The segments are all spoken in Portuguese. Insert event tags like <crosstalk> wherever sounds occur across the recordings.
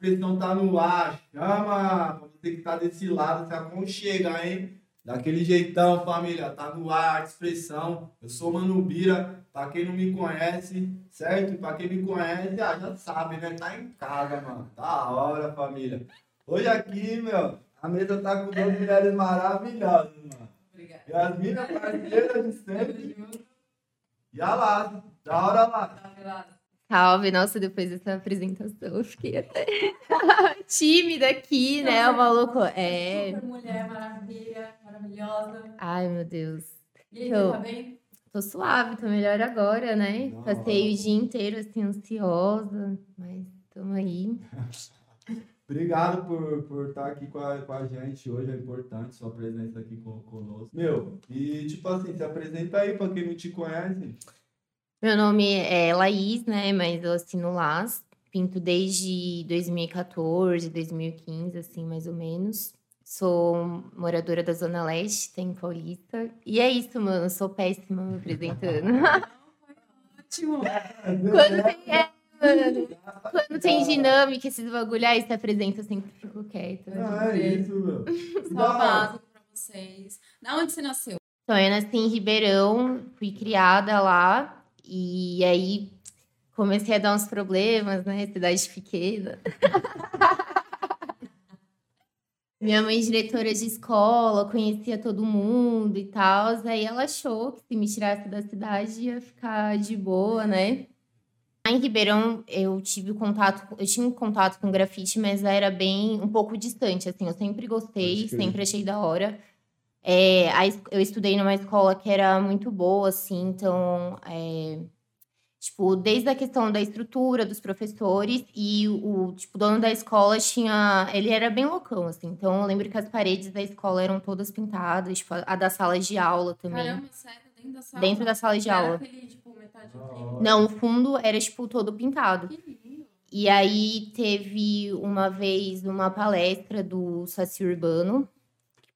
expressão tá no ar. Chama! Pra você que tá desse lado, se aconchega, hein? Daquele jeitão, família. Tá no ar expressão. Eu sou Mano Bira. Pra quem não me conhece, certo? Pra quem me conhece, ah, já sabe, né? Tá em casa, mano. Da hora, família. Hoje aqui, meu, a mesa tá com duas mulheres maravilhosas, mano. Obrigada. Yasmina, parceira de sempre. E a Lázaro. Da hora lá. Salve, nossa, depois dessa apresentação eu fiquei até <laughs> tímida aqui, né? O maluco. É. Super mulher maravilha, maravilhosa. Ai, meu Deus. E aí, Eu- tá bem? Tô suave, tô melhor agora, né? Não. Passei o dia inteiro assim, ansiosa, mas tamo aí. <laughs> Obrigado por, por estar aqui com a, com a gente hoje. É importante sua presença aqui com, conosco. Meu, e tipo assim, se apresenta aí pra quem não te conhece. Meu nome é Laís, né? Mas eu assino Las. Pinto desde 2014, 2015, assim, mais ou menos. Sou moradora da Zona Leste, tem Paulista. E é isso, mano. Sou péssima me apresentando. <laughs> Ótimo. Quando tem, é, mano, quando tem dinâmica, esses bagulho, aí se apresenta, eu sempre fico quieta. Ah, é isso, meu. <laughs> Básico pra vocês. Da onde você nasceu? Então, eu nasci em Ribeirão, fui criada lá. E aí comecei a dar uns problemas, né? Cidade pequena. <laughs> Minha mãe, diretora de escola, conhecia todo mundo e tal. Aí ela achou que se me tirasse da cidade ia ficar de boa, né? Lá em Ribeirão, eu tive contato, eu tinha um contato com grafite, mas era bem um pouco distante, assim. Eu sempre gostei, crer. sempre achei da hora. É, a eu estudei numa escola que era muito boa, assim, então, é, tipo, desde a questão da estrutura dos professores e o, o, tipo, dono da escola tinha, ele era bem loucão, assim, então eu lembro que as paredes da escola eram todas pintadas, tipo, a, a da sala de aula também, Caramba, sério, dentro da sala. dentro da sala de Era aula. aquele, tipo, hora. Não, o fundo era, tipo, todo pintado. Que lindo. E aí teve uma vez uma palestra do Saci Urbano,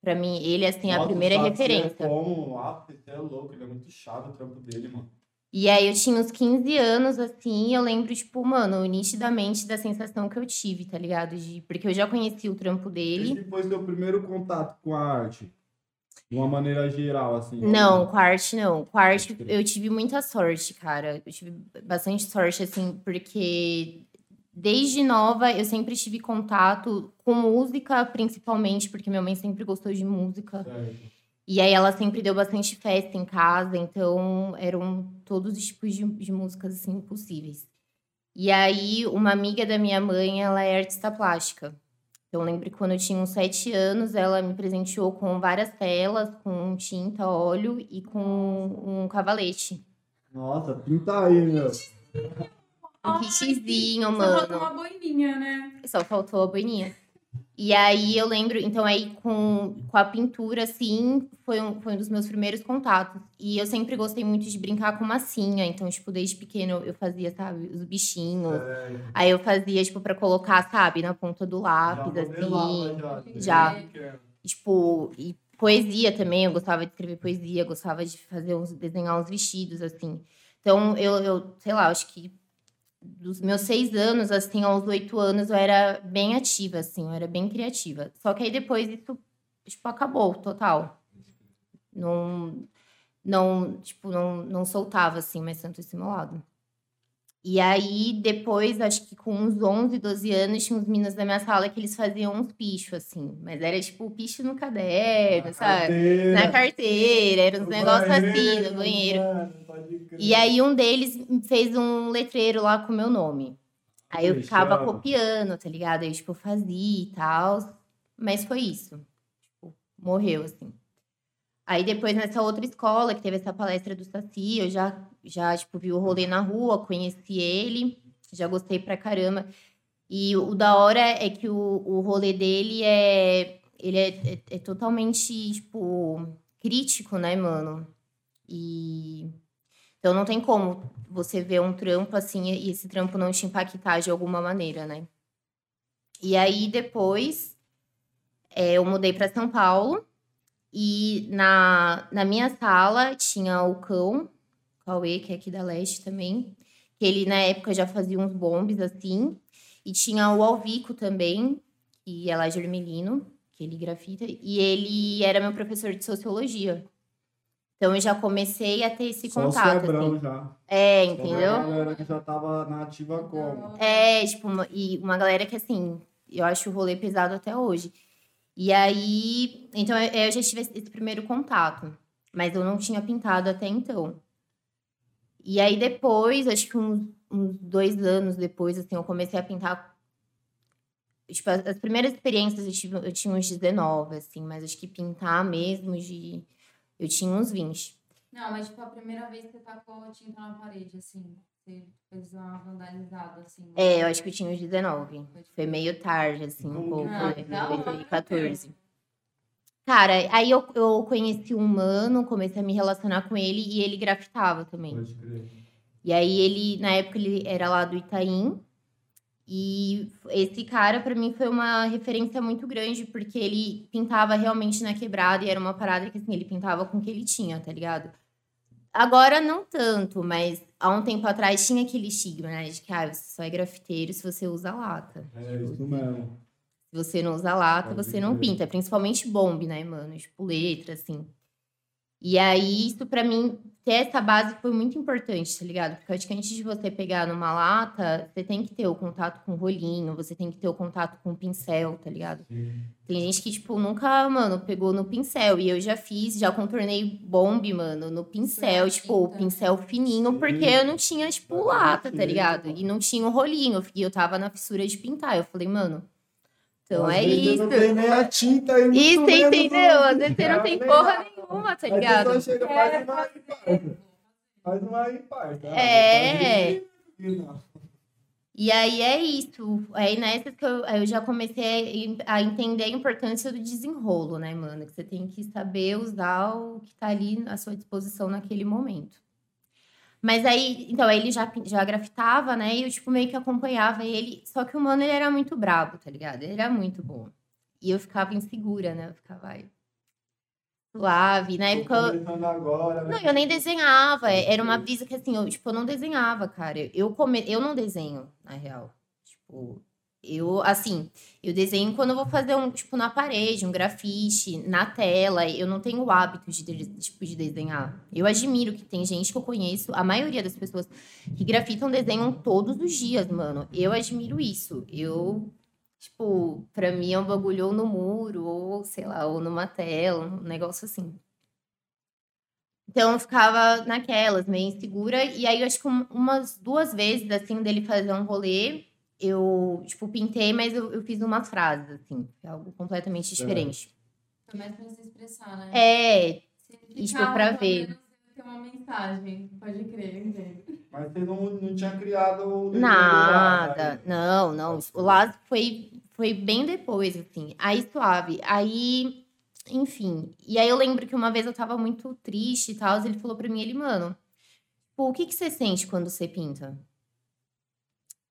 pra mim, ele, assim, é a primeira referência. É como, ah, é louco, ele é muito chato o trampo dele, mano. E aí eu tinha uns 15 anos, assim, e eu lembro, tipo, mano, nitidamente da sensação que eu tive, tá ligado? De, porque eu já conheci o trampo dele. Esse foi seu primeiro contato com a arte? De uma maneira geral, assim. Não, com a arte não. Com a arte eu tive muita sorte, cara. Eu tive bastante sorte, assim, porque desde nova eu sempre tive contato com música, principalmente, porque minha mãe sempre gostou de música. E aí ela sempre deu bastante festa em casa, então eram todos os tipos de, de músicas assim possíveis. E aí uma amiga da minha mãe, ela é artista plástica. Então eu lembro que quando eu tinha uns sete anos, ela me presenteou com várias telas, com tinta, óleo e com um cavalete. Nossa, pinta aí, meu. Um kitzinho, Só falta mano. uma boininha, né? Só faltou a boininha. E aí eu lembro, então aí com, com a pintura, assim, foi um, foi um dos meus primeiros contatos. E eu sempre gostei muito de brincar com massinha. Então, tipo, desde pequeno eu fazia, sabe, os bichinhos. É, Aí eu fazia, tipo, pra colocar, sabe, na ponta do já lápis, modelava, assim. já. já. E, Tipo, e poesia também, eu gostava de escrever poesia, gostava de fazer uns, desenhar uns vestidos, assim. Então, eu, eu sei lá, acho que dos meus seis anos, assim, aos oito anos, eu era bem ativa, assim, eu era bem criativa. Só que aí depois isso, tipo, acabou, total. Não, não, tipo, não, não soltava, assim, mais tanto esse meu lado. E aí, depois, acho que com uns 11, 12 anos, tinha uns meninos da minha sala que eles faziam uns pichos, assim. Mas era tipo picho no caderno, sabe? Carteira, Na carteira, era uns negócios assim, no banheiro. E aí, um deles fez um letreiro lá com o meu nome. Aí eu ficava copiando, tá ligado? Aí, tipo, eu fazia e tal. Mas foi isso. Tipo, morreu, assim. Aí depois, nessa outra escola, que teve essa palestra do Saci, eu já, já tipo, vi o rolê na rua, conheci ele, já gostei pra caramba. E o da hora é que o, o rolê dele é... Ele é, é, é totalmente, tipo, crítico, né, mano? E... Então não tem como você ver um trampo assim e esse trampo não te impactar de alguma maneira, né? E aí depois é, eu mudei para São Paulo e na, na minha sala tinha o cão, Cauê, que é aqui da Leste também. Que ele, na época, já fazia uns bombes, assim. E tinha o Alvico também, que é lá de que ele grafita. E ele era meu professor de sociologia. Então eu já comecei a ter esse Só contato. Cebrão assim. já. É, Só entendeu? galera que já tava na ativa como. É, tipo, uma- e uma galera que, assim, eu acho o rolê pesado até hoje. E aí, então eu, eu já tive esse esse primeiro contato, mas eu não tinha pintado até então. E aí depois, acho que uns, uns dois anos depois, assim, eu comecei a pintar. Tipo, as, as primeiras experiências eu, tive, eu tinha uns 19, assim, mas acho que pintar mesmo de. Eu tinha uns 20. Não, mas tipo, a primeira vez que você tacou tinta na parede, assim. Você fez uma vandalizada, assim. É, eu acho que eu tinha uns 19. Foi meio tarde, assim, um pouco, Ah, né? hora. 2014. Cara, aí eu, eu conheci um mano, comecei a me relacionar com ele e ele grafitava também. Pode crer. E aí ele, na época, ele era lá do Itaim. E esse cara, pra mim, foi uma referência muito grande, porque ele pintava realmente na quebrada e era uma parada que, assim, ele pintava com o que ele tinha, tá ligado? Agora não tanto, mas há um tempo atrás tinha aquele estigma, né? De que, ah, você só é grafiteiro se você usa lata. É isso mesmo. Se você não usa lata, Pode você não crer. pinta. Principalmente bombe, né, mano? Tipo, letra, assim. E aí, isso pra mim, ter essa base foi muito importante, tá ligado? Porque eu acho que antes de você pegar numa lata, você tem que ter o contato com o rolinho, você tem que ter o contato com o pincel, tá ligado? Sim. Tem gente que, tipo, nunca, mano, pegou no pincel. E eu já fiz, já contornei bombe, mano, no pincel, Ah, tipo, tinta. pincel fininho, Sim. porque eu não tinha, tipo, Tá lata, tá ligado? E não tinha o rolinho. E eu tava na fissura de pintar. Eu falei, mano, então Às é isso. Não tem nem a tinta muito Isso, entendeu? Às vezes você não tem porra nenhuma, tá ligado? só chega, faz uma aí, parça. Faz uma aí, parça. É. E aí é isso. Aí nessas que eu, eu já comecei a entender a importância do desenrolo, né, mano? Que você tem que saber usar o que tá ali à sua disposição naquele momento. Mas aí, então, aí ele já, já grafitava, né? E eu, tipo, meio que acompanhava ele. Só que o mano, ele era muito brabo, tá ligado? Ele era muito bom. E eu ficava insegura, né? Eu ficava, ai, suave. Na época, eu- agora, né? não, eu nem desenhava. Era uma brisa que, assim, eu, tipo, eu não desenhava, cara. Eu, come... eu não desenho, na real. Tipo, eu, assim, eu desenho quando eu vou fazer um, tipo, na parede, um grafite, na tela. Eu não tenho o hábito de, tipo, de desenhar. Eu admiro que tem gente que eu conheço, a maioria das pessoas que grafitam desenham todos os dias, mano. Eu admiro isso. Eu, tipo, pra mim é um bagulho ou no muro, ou, sei lá, ou numa tela, um negócio assim. Então eu ficava naquelas, meio insegura. E aí, eu acho que um- umas duas vezes, assim, dele fazer um rolê, eu, tipo, pintei, mas eu, eu fiz umas frases, assim, que é algo completamente diferente. Foi mais pra se expressar, né? É, isso foi pra ver. Ter uma mensagem, pode crer, entende? Mas você não, não tinha criado o nada. aí. Não, não. O Lázaro foi, foi bem depois, assim. Aí, suave. Aí, enfim. E aí, eu lembro que uma vez eu tava muito triste e tal. Ele falou pra mim, ele, mano, pô, o que, que você sente quando você pinta?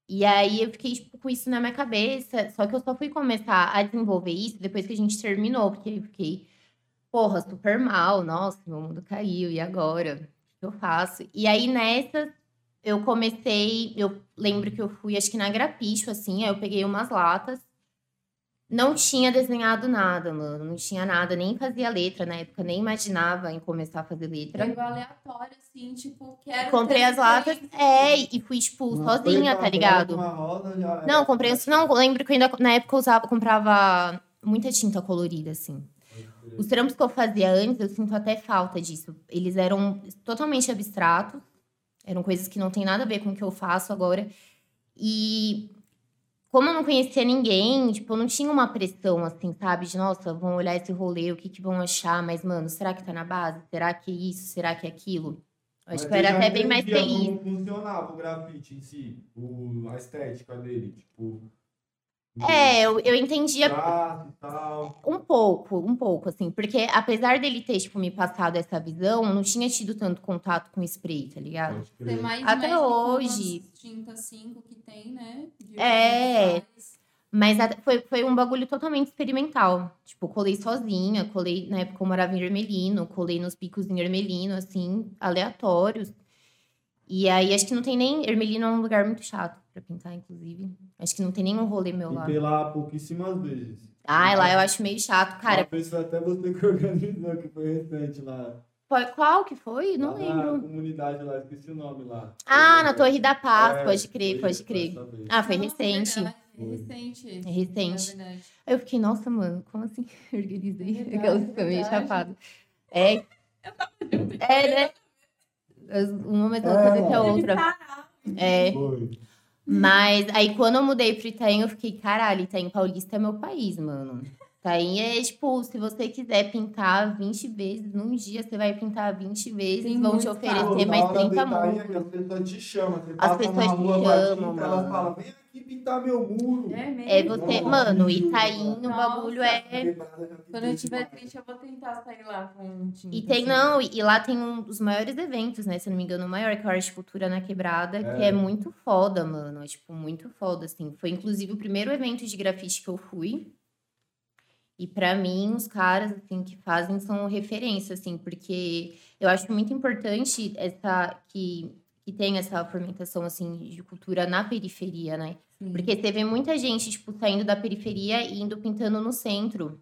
E aí eu fiquei tipo, com isso na minha cabeça. Só que eu só fui começar a desenvolver isso depois que a gente terminou, porque eu fiquei, porra, super mal. Nossa, meu mundo caiu. E agora? O que eu faço? E aí nessa eu comecei. Eu lembro que eu fui, acho que na Grapicho, assim. Aí eu peguei umas latas. Não tinha desenhado nada, mano. Não tinha nada, nem fazia letra na época, nem imaginava em começar a fazer letra. Pegou aleatório, assim, tipo, quero. Comprei as latas, é, e fui, tipo, Uma sozinha, tá ligado? Uma rosa, já era. Não, comprei. Não, eu lembro que eu ainda, na época, eu usava, comprava muita tinta colorida, assim. Os trampos que eu fazia antes, eu sinto até falta disso. Eles eram totalmente abstratos, eram coisas que não tem nada a ver com o que eu faço agora. E como eu não conhecia ninguém, tipo, eu não tinha uma pressão, assim, sabe? De, nossa, vão olhar esse rolê, o que que vão achar? Mas, mano, será que tá na base? Será que é isso? Será que é aquilo? Eu acho que eu era até bem mais feliz. Como funcionava o grafite em si, o, a estética dele, tipo. É, eu, eu entendia. Um pouco, um pouco, assim. Porque apesar dele ter, tipo, me passado essa visão, eu não tinha tido tanto contato com spray, tá ligado? Tem mais Até com hoje. Tinta 5 que tem, né? De É. Mas foi, foi um bagulho totalmente experimental. Tipo, colei sozinha, colei, na época eu morava em Ermelino, colei nos picos em Ermelino, assim, aleatórios. E aí, acho que não tem nem. Ermelino é um lugar muito chato pra pintar, inclusive. Acho que não tem nenhum rolê meu lá. Pintei lá pouquíssimas vezes. Ah, lá eu acho meio chato, cara. Uma foi até você que <laughs> organizou, que foi recente lá. Qual- Qual que foi? Não Lá Na lembro. comunidade lá, esqueci o nome lá. Ah, na Torre da Paz, É, pode crer, foi pode crer. Ah, foi Nossa, recente. É recente. É recente. É eu fiquei, nossa, mano, como assim? <laughs> Organizei. Verdade, Aquela ficou meio chapada. É. É, <laughs> né? Uma mais É, coisa que a outra. É. Foi. Mas aí quando eu mudei pro Itaim, eu fiquei, caralho, Itaim Paulista é meu país, mano. Itaim é tipo, se você quiser pintar 20 vezes num dia, você vai pintar 20 vezes, Tem vão te oferecer mais na hora 30 do Itaim, mundos. As pessoas te chamam. Você As passa pessoas na te chamam, mano. falam, vem aqui pintar meu muro. É mesmo? É você, Nossa, mano, Itaim, o bagulho é. Já Quando eu demais. triste, eu vou tentar sair lá com tinta. E tem, assim. não, e lá tem um dos maiores eventos, né? Se eu não me engano, o maior, que é o Arte Cultura na Quebrada, que É. é muito foda, mano. É, tipo, muito foda, assim. Foi, inclusive, o primeiro evento de grafite que eu fui. E pra mim, os caras, assim, que fazem são referência, assim, porque eu acho muito importante essa, que, que tem essa fermentação, assim, de cultura na periferia, né? Sim. Porque você vê muita gente, tipo, saindo da periferia e indo pintando no centro.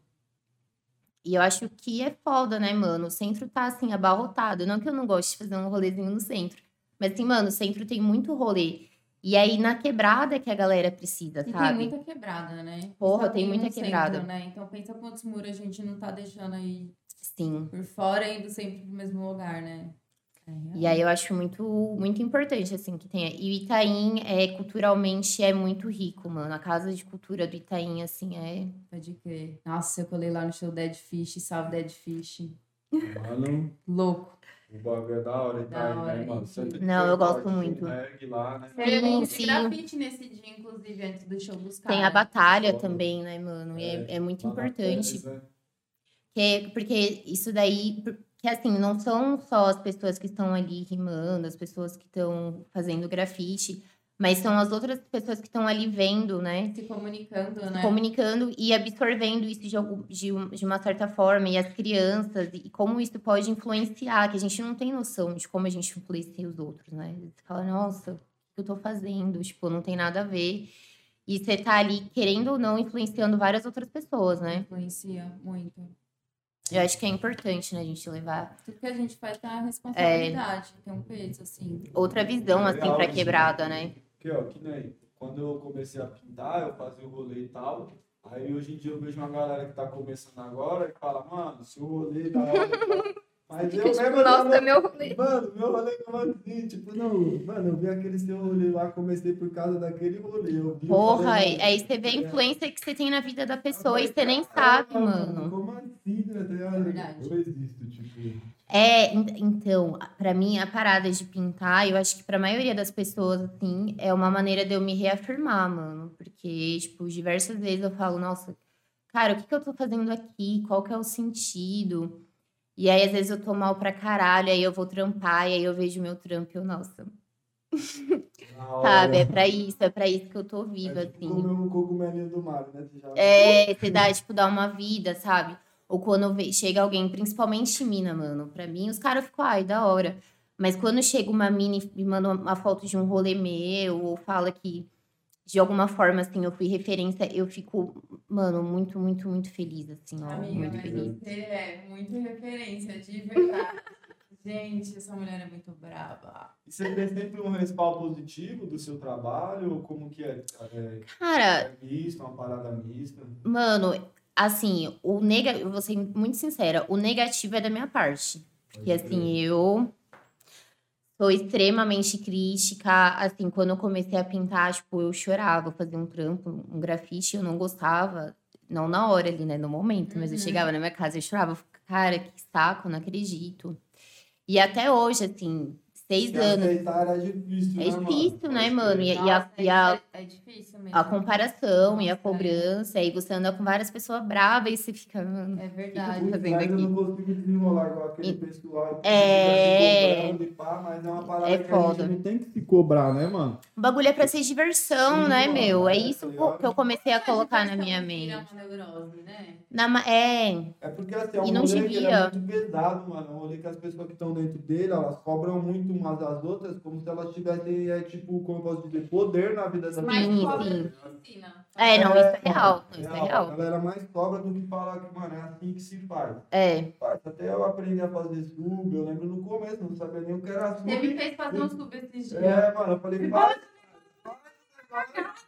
E eu acho que é foda, né, mano? O centro tá, assim, abarrotado. Não que eu não goste de fazer um rolezinho no centro. Mas, assim, mano, o centro tem muito rolê. E aí, na quebrada que a galera precisa, E tem sabe? muita quebrada, né? Porra, tem muita no centro, quebrada. né? Então pensa quantos muros a gente não tá deixando aí Sim. por fora, indo sempre pro mesmo lugar, né? É, E aí eu acho muito, muito importante, assim, que tenha. E o Itaim, é, culturalmente, é muito rico, mano. A casa de cultura do Itaim, assim, é... Pode crer. Nossa, eu colei lá no show Dead Fish, salve Dead Fish. Mano, Louco. O bagulho é da hora, Da Itaim, hora, né, mano? Sempre Não, eu gosto muito. lá, né? Evento sim. de grafite nesse dia, inclusive, antes do show dos caras. Tem a batalha também, né, mano? E é, é muito importante. Pérez, né? Que, porque isso daí, que assim, não são só as pessoas que estão ali rimando, as pessoas que estão fazendo grafite, mas são as outras pessoas que estão ali vendo, né? Se comunicando, se né? comunicando e absorvendo isso de, algum- de, um- de uma certa forma, e as crianças, e como isso pode influenciar, que a gente não tem noção de como a gente influencia os outros, né? Você fala, nossa, o que eu tô fazendo? Tipo, não tem nada a ver. E você tá ali, querendo ou não, influenciando várias outras pessoas, né? Influencia muito. Eu acho que é importante, né, a gente levar Tudo que a gente faz tem uma responsabilidade, tem um peso, assim. outra visão, assim, Legal pra isso, quebrada, né? Né? Que, ó, que nem quando eu comecei a pintar, eu fazia o rolê e tal. Aí hoje em dia eu vejo uma galera que tá começando agora e fala, mano, se o rolê da hora. e tal. Mas eu mesmo eu Nossa, meu rolê. Mano, meu rolê como assim? Tipo, não, mano, eu vi aquele seu rolê lá, comecei por causa daquele rolê. Eu vi, Porra, falei, aí aí você vê a é. influência que você tem na vida da pessoa e Eu você nem sabe, "Caramba, mano. Como assim, né? Tá. Eu existo, tipo. É, en- então, pra mim, a parada de pintar, eu acho que pra maioria das pessoas, assim, é uma maneira de eu me reafirmar, mano. Porque, tipo, diversas vezes eu falo, nossa, cara, o que que eu tô fazendo aqui? Qual que é o sentido? E aí, às vezes, eu tô mal pra caralho, aí eu vou trampar, e aí eu vejo meu trampo e eu, nossa, sabe? É pra isso, é pra isso que eu tô viva, É tipo assim. comer um cogumelinho do mar, né? Já... É, você dá, tipo, dá uma vida, sabe? Ou quando chega alguém, principalmente mina, mano. Pra mim, os caras ficam, ai, da hora. Mas quando chega uma mina e me manda uma foto de um rolê meu, ou fala que, de alguma forma, assim, eu fui referência, eu fico, mano, muito, muito, muito feliz, assim, ó. Amiga, muito mas feliz. você é muito referência, de verdade. <laughs> Gente, essa mulher é muito brava. E você tem sempre um respaldo positivo do seu trabalho? Ou como que é? É, Cara, é misto, uma parada mista? mano, assim, o nega... eu vou ser muito sincera, o negativo é da minha parte. Porque, assim, eu sou extremamente crítica. Assim, quando eu comecei a pintar, tipo, eu chorava, fazer um trampo, um grafite, eu não gostava. Não na hora ali, né? No momento. Mas eu Uhum. chegava na minha casa e chorava. Eu Cara, que saco, não acredito. E até hoje, assim, seis Se anos. aceitar era difícil, É né, mano? difícil, né, mano? E, crer. e a, Nossa, e a, é, é difícil mesmo. a comparação e a Nossa, é. cobrança. Aí você anda com várias pessoas bravas e você fica, mano. É verdade. putz, fazendo mas eu aqui. não consigo desenrolar igual aquele E- pessoal que É. fica se e pá, mas é uma parada É que a foda. gente não tem que se cobrar, né, mano? O bagulho é pra ser diversão, Sim, né, mano, meu? É é, isso tá ligado? que eu comecei a colocar na minha mente. uma neurose, né? Na, é, É porque assim, é um E não rolê que é muito pesado, mano. É um rolê que as pessoas que estão dentro dele, elas cobram muito, umas às outras como se elas tivessem, é, tipo, como eu posso dizer, poder na vida da Mais que ensina. É, não, isso é mano, real. Isso é A real. galera mais cobra do que fala que, mano, é assim que se faz. É. Parça, Até eu aprendi a fazer sub, eu lembro no começo, não sabia nem o que era sub. Você me fez fazer um sub esses dias. É, mano, eu falei, faz.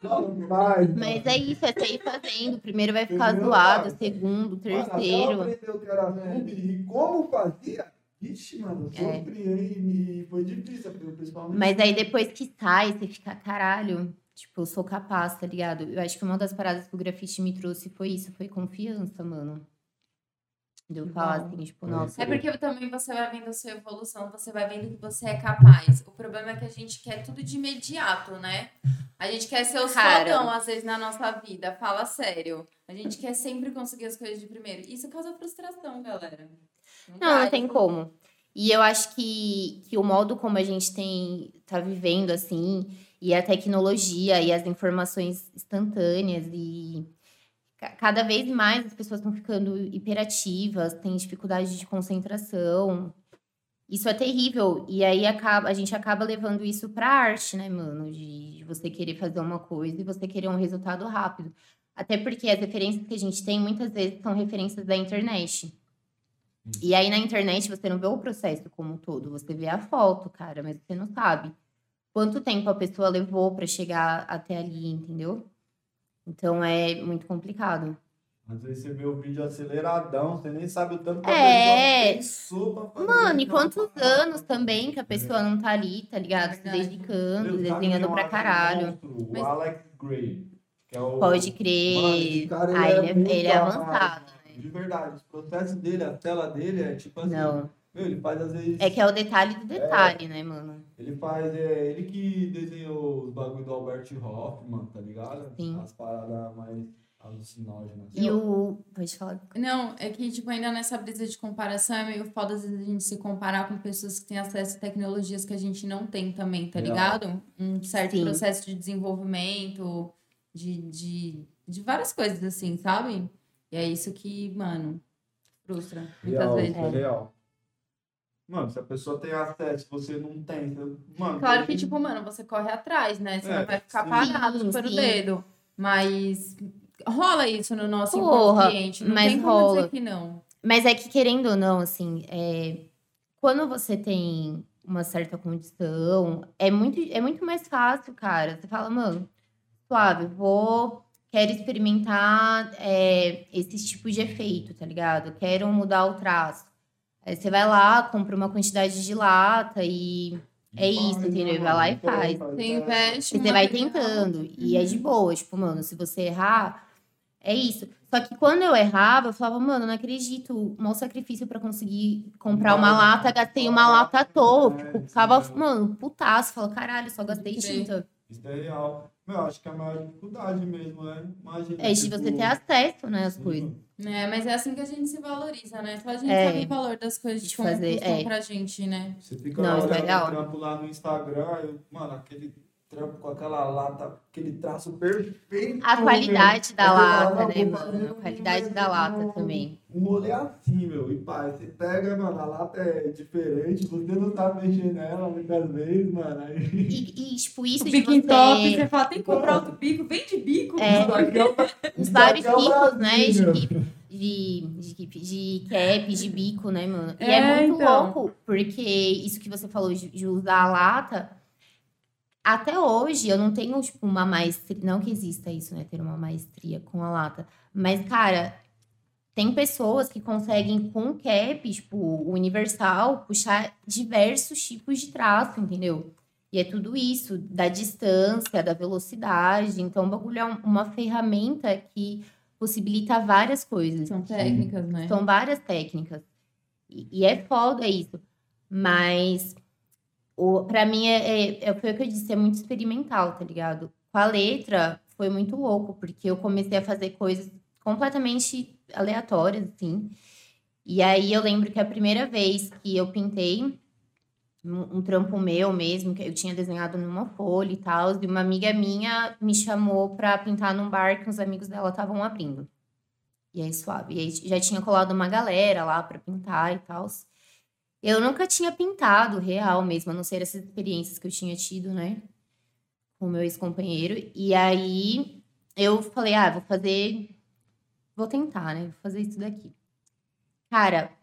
Não, faz. Mas é isso, é sair fazendo. Primeiro vai ficar Entendeu, zoado, segundo, Mano, até eu terceiro. aprendi o que era sub e como fazia. Ixi, mano, eu É. sofri? E foi difícil, o me Mas aí depois que sai, você fica, caralho, tipo, eu sou capaz, tá ligado? Eu acho que uma das paradas que o grafite me trouxe foi isso, foi confiança, mano. De eu falar assim, tipo, É nossa. É porque também você vai vendo a sua evolução, você vai vendo que você é capaz. O problema é que a gente quer tudo de imediato, né? A gente quer ser os Cara. fodão, às vezes, na nossa vida. Fala sério. A gente quer sempre conseguir as coisas de primeiro. Isso causa frustração, galera. Não, não tem isso- como. E eu acho que, que o modo como a gente tem tá vivendo assim, e a tecnologia e as informações instantâneas e ca- cada vez mais as pessoas estão ficando hiperativas, têm dificuldade de concentração. Isso é terrível. E aí acaba, a gente acaba levando isso pra arte, né, mano? De, de você querer fazer uma coisa e você querer um resultado rápido. Até porque as referências que a gente tem muitas vezes são referências da internet. E aí na internet você não vê o processo como um todo, você vê a foto, cara, mas você não sabe quanto tempo a pessoa levou pra chegar até ali, entendeu? Então é muito complicado. Às vezes você vê o vídeo aceleradão, você nem sabe o tanto que a É. pessoa pensou pra fazer. Mano, e quantos anos também que a pessoa não tá ali, tá ligado? Se dedicando, desenhando pra caralho. monstro? Mas- O Alex Gray. Que é o... Pode Mano, crer. cara, Ah, ele é, ele é avançado. De verdade, os processos dele, a tela dele é tipo assim. Não. Meu, ele faz às vezes. É que é o detalhe do detalhe, né, mano? Ele faz, é ele que desenhou os bagulho do Albert Hoffman, tá ligado? Sim. As paradas mais alucinógenas. E o. Pode falar. Não, é que, tipo, ainda nessa brisa de comparação é meio foda às vezes a gente se comparar com pessoas que têm acesso a tecnologias que a gente não tem também, tá ligado? Um certo Sim. processo de desenvolvimento, de, de, de várias coisas, assim, sabe? E é isso que, mano, frustra muitas Real, vezes. é real. Mano, se a pessoa tem acesso, você não tem. Mano, Claro que, tem- tipo, mano, você corre atrás, né? Você É, não vai ficar sim. parado Sim, pelo sim. dedo. Mas rola isso no nosso Porra, inconsciente. Não mas tem como rola. dizer que não. Mas é que, querendo ou não, assim, é, quando você tem uma certa condição, é muito, é muito mais fácil, cara. Você fala, mano, suave, vou. Quero experimentar é, esses tipos de efeito, tá ligado? Quero mudar o traço. Aí você vai lá, compra uma quantidade de lata e é isso, Faz, entendeu? Vai lá e faz. Você investe. E você vai tentando. E é de boa. Tipo, mano, se você errar, é isso. Só que quando eu errava, eu falava, mano, não acredito. Mau sacrifício pra conseguir comprar uma lata, gastei uma lata à toa. é, Tipo, ficava, mano, putaço. Fala, caralho, só gastei tinta. Isso é real. Meu, acho que é a maior dificuldade mesmo, né? Imagina. É de tipo, você ter acesso, né, às coisas. É, mas é assim que a gente se valoriza, né? Só a gente É. sabe o valor das coisas De de como fazer, custam é. pra gente, né? Você fica Não, isso é o trampo lá no Instagram, eu, mano, aquele trampo com aquela lata, aquele traço perfeito. A qualidade meu. da fala, lata, não, né, mano? A qualidade da lata um- também. Um rolê assim, meu. E pá, você pega, mano, a lata é diferente, você não tá mexendo nela muitas vezes, mano. Aí. E, e, tipo, isso O de bico em você... top, você fala, tem que comprar outro bico, vende bico. É. É Os <laughs> vários é tipos, né? De, de, de, de cap, de bico, né, mano? E É, é muito então. louco, porque isso que você falou de, de usar a lata, até hoje eu não tenho, tipo, uma maestria. Não que exista isso, né? Ter uma maestria com a lata. Mas, cara, tem pessoas que conseguem, com cap, tipo, universal, puxar diversos tipos de traço, entendeu? E é tudo isso, da distância, da velocidade. Então, o bagulho é um- uma ferramenta que possibilita várias coisas. São técnicas, né? São várias técnicas. E, e é foda isso. Mas, o, pra mim, é, é, é- foi o que eu disse, é muito experimental, tá ligado? Com a letra, foi muito louco, porque eu comecei a fazer coisas completamente aleatórias, assim. E aí, eu lembro que a primeira vez que eu pintei um, um trampo meu mesmo, que eu tinha desenhado numa folha e tal, e uma amiga minha me chamou pra pintar num bar que os amigos dela estavam abrindo. E aí, suave. E aí, já tinha colado uma galera lá pra pintar e tal. Eu nunca tinha pintado real mesmo, a não ser essas experiências que eu tinha tido, né? Com o meu ex-companheiro. E aí eu falei, ah, vou fazer. Vou tentar, né? Vou fazer isso daqui. Cara,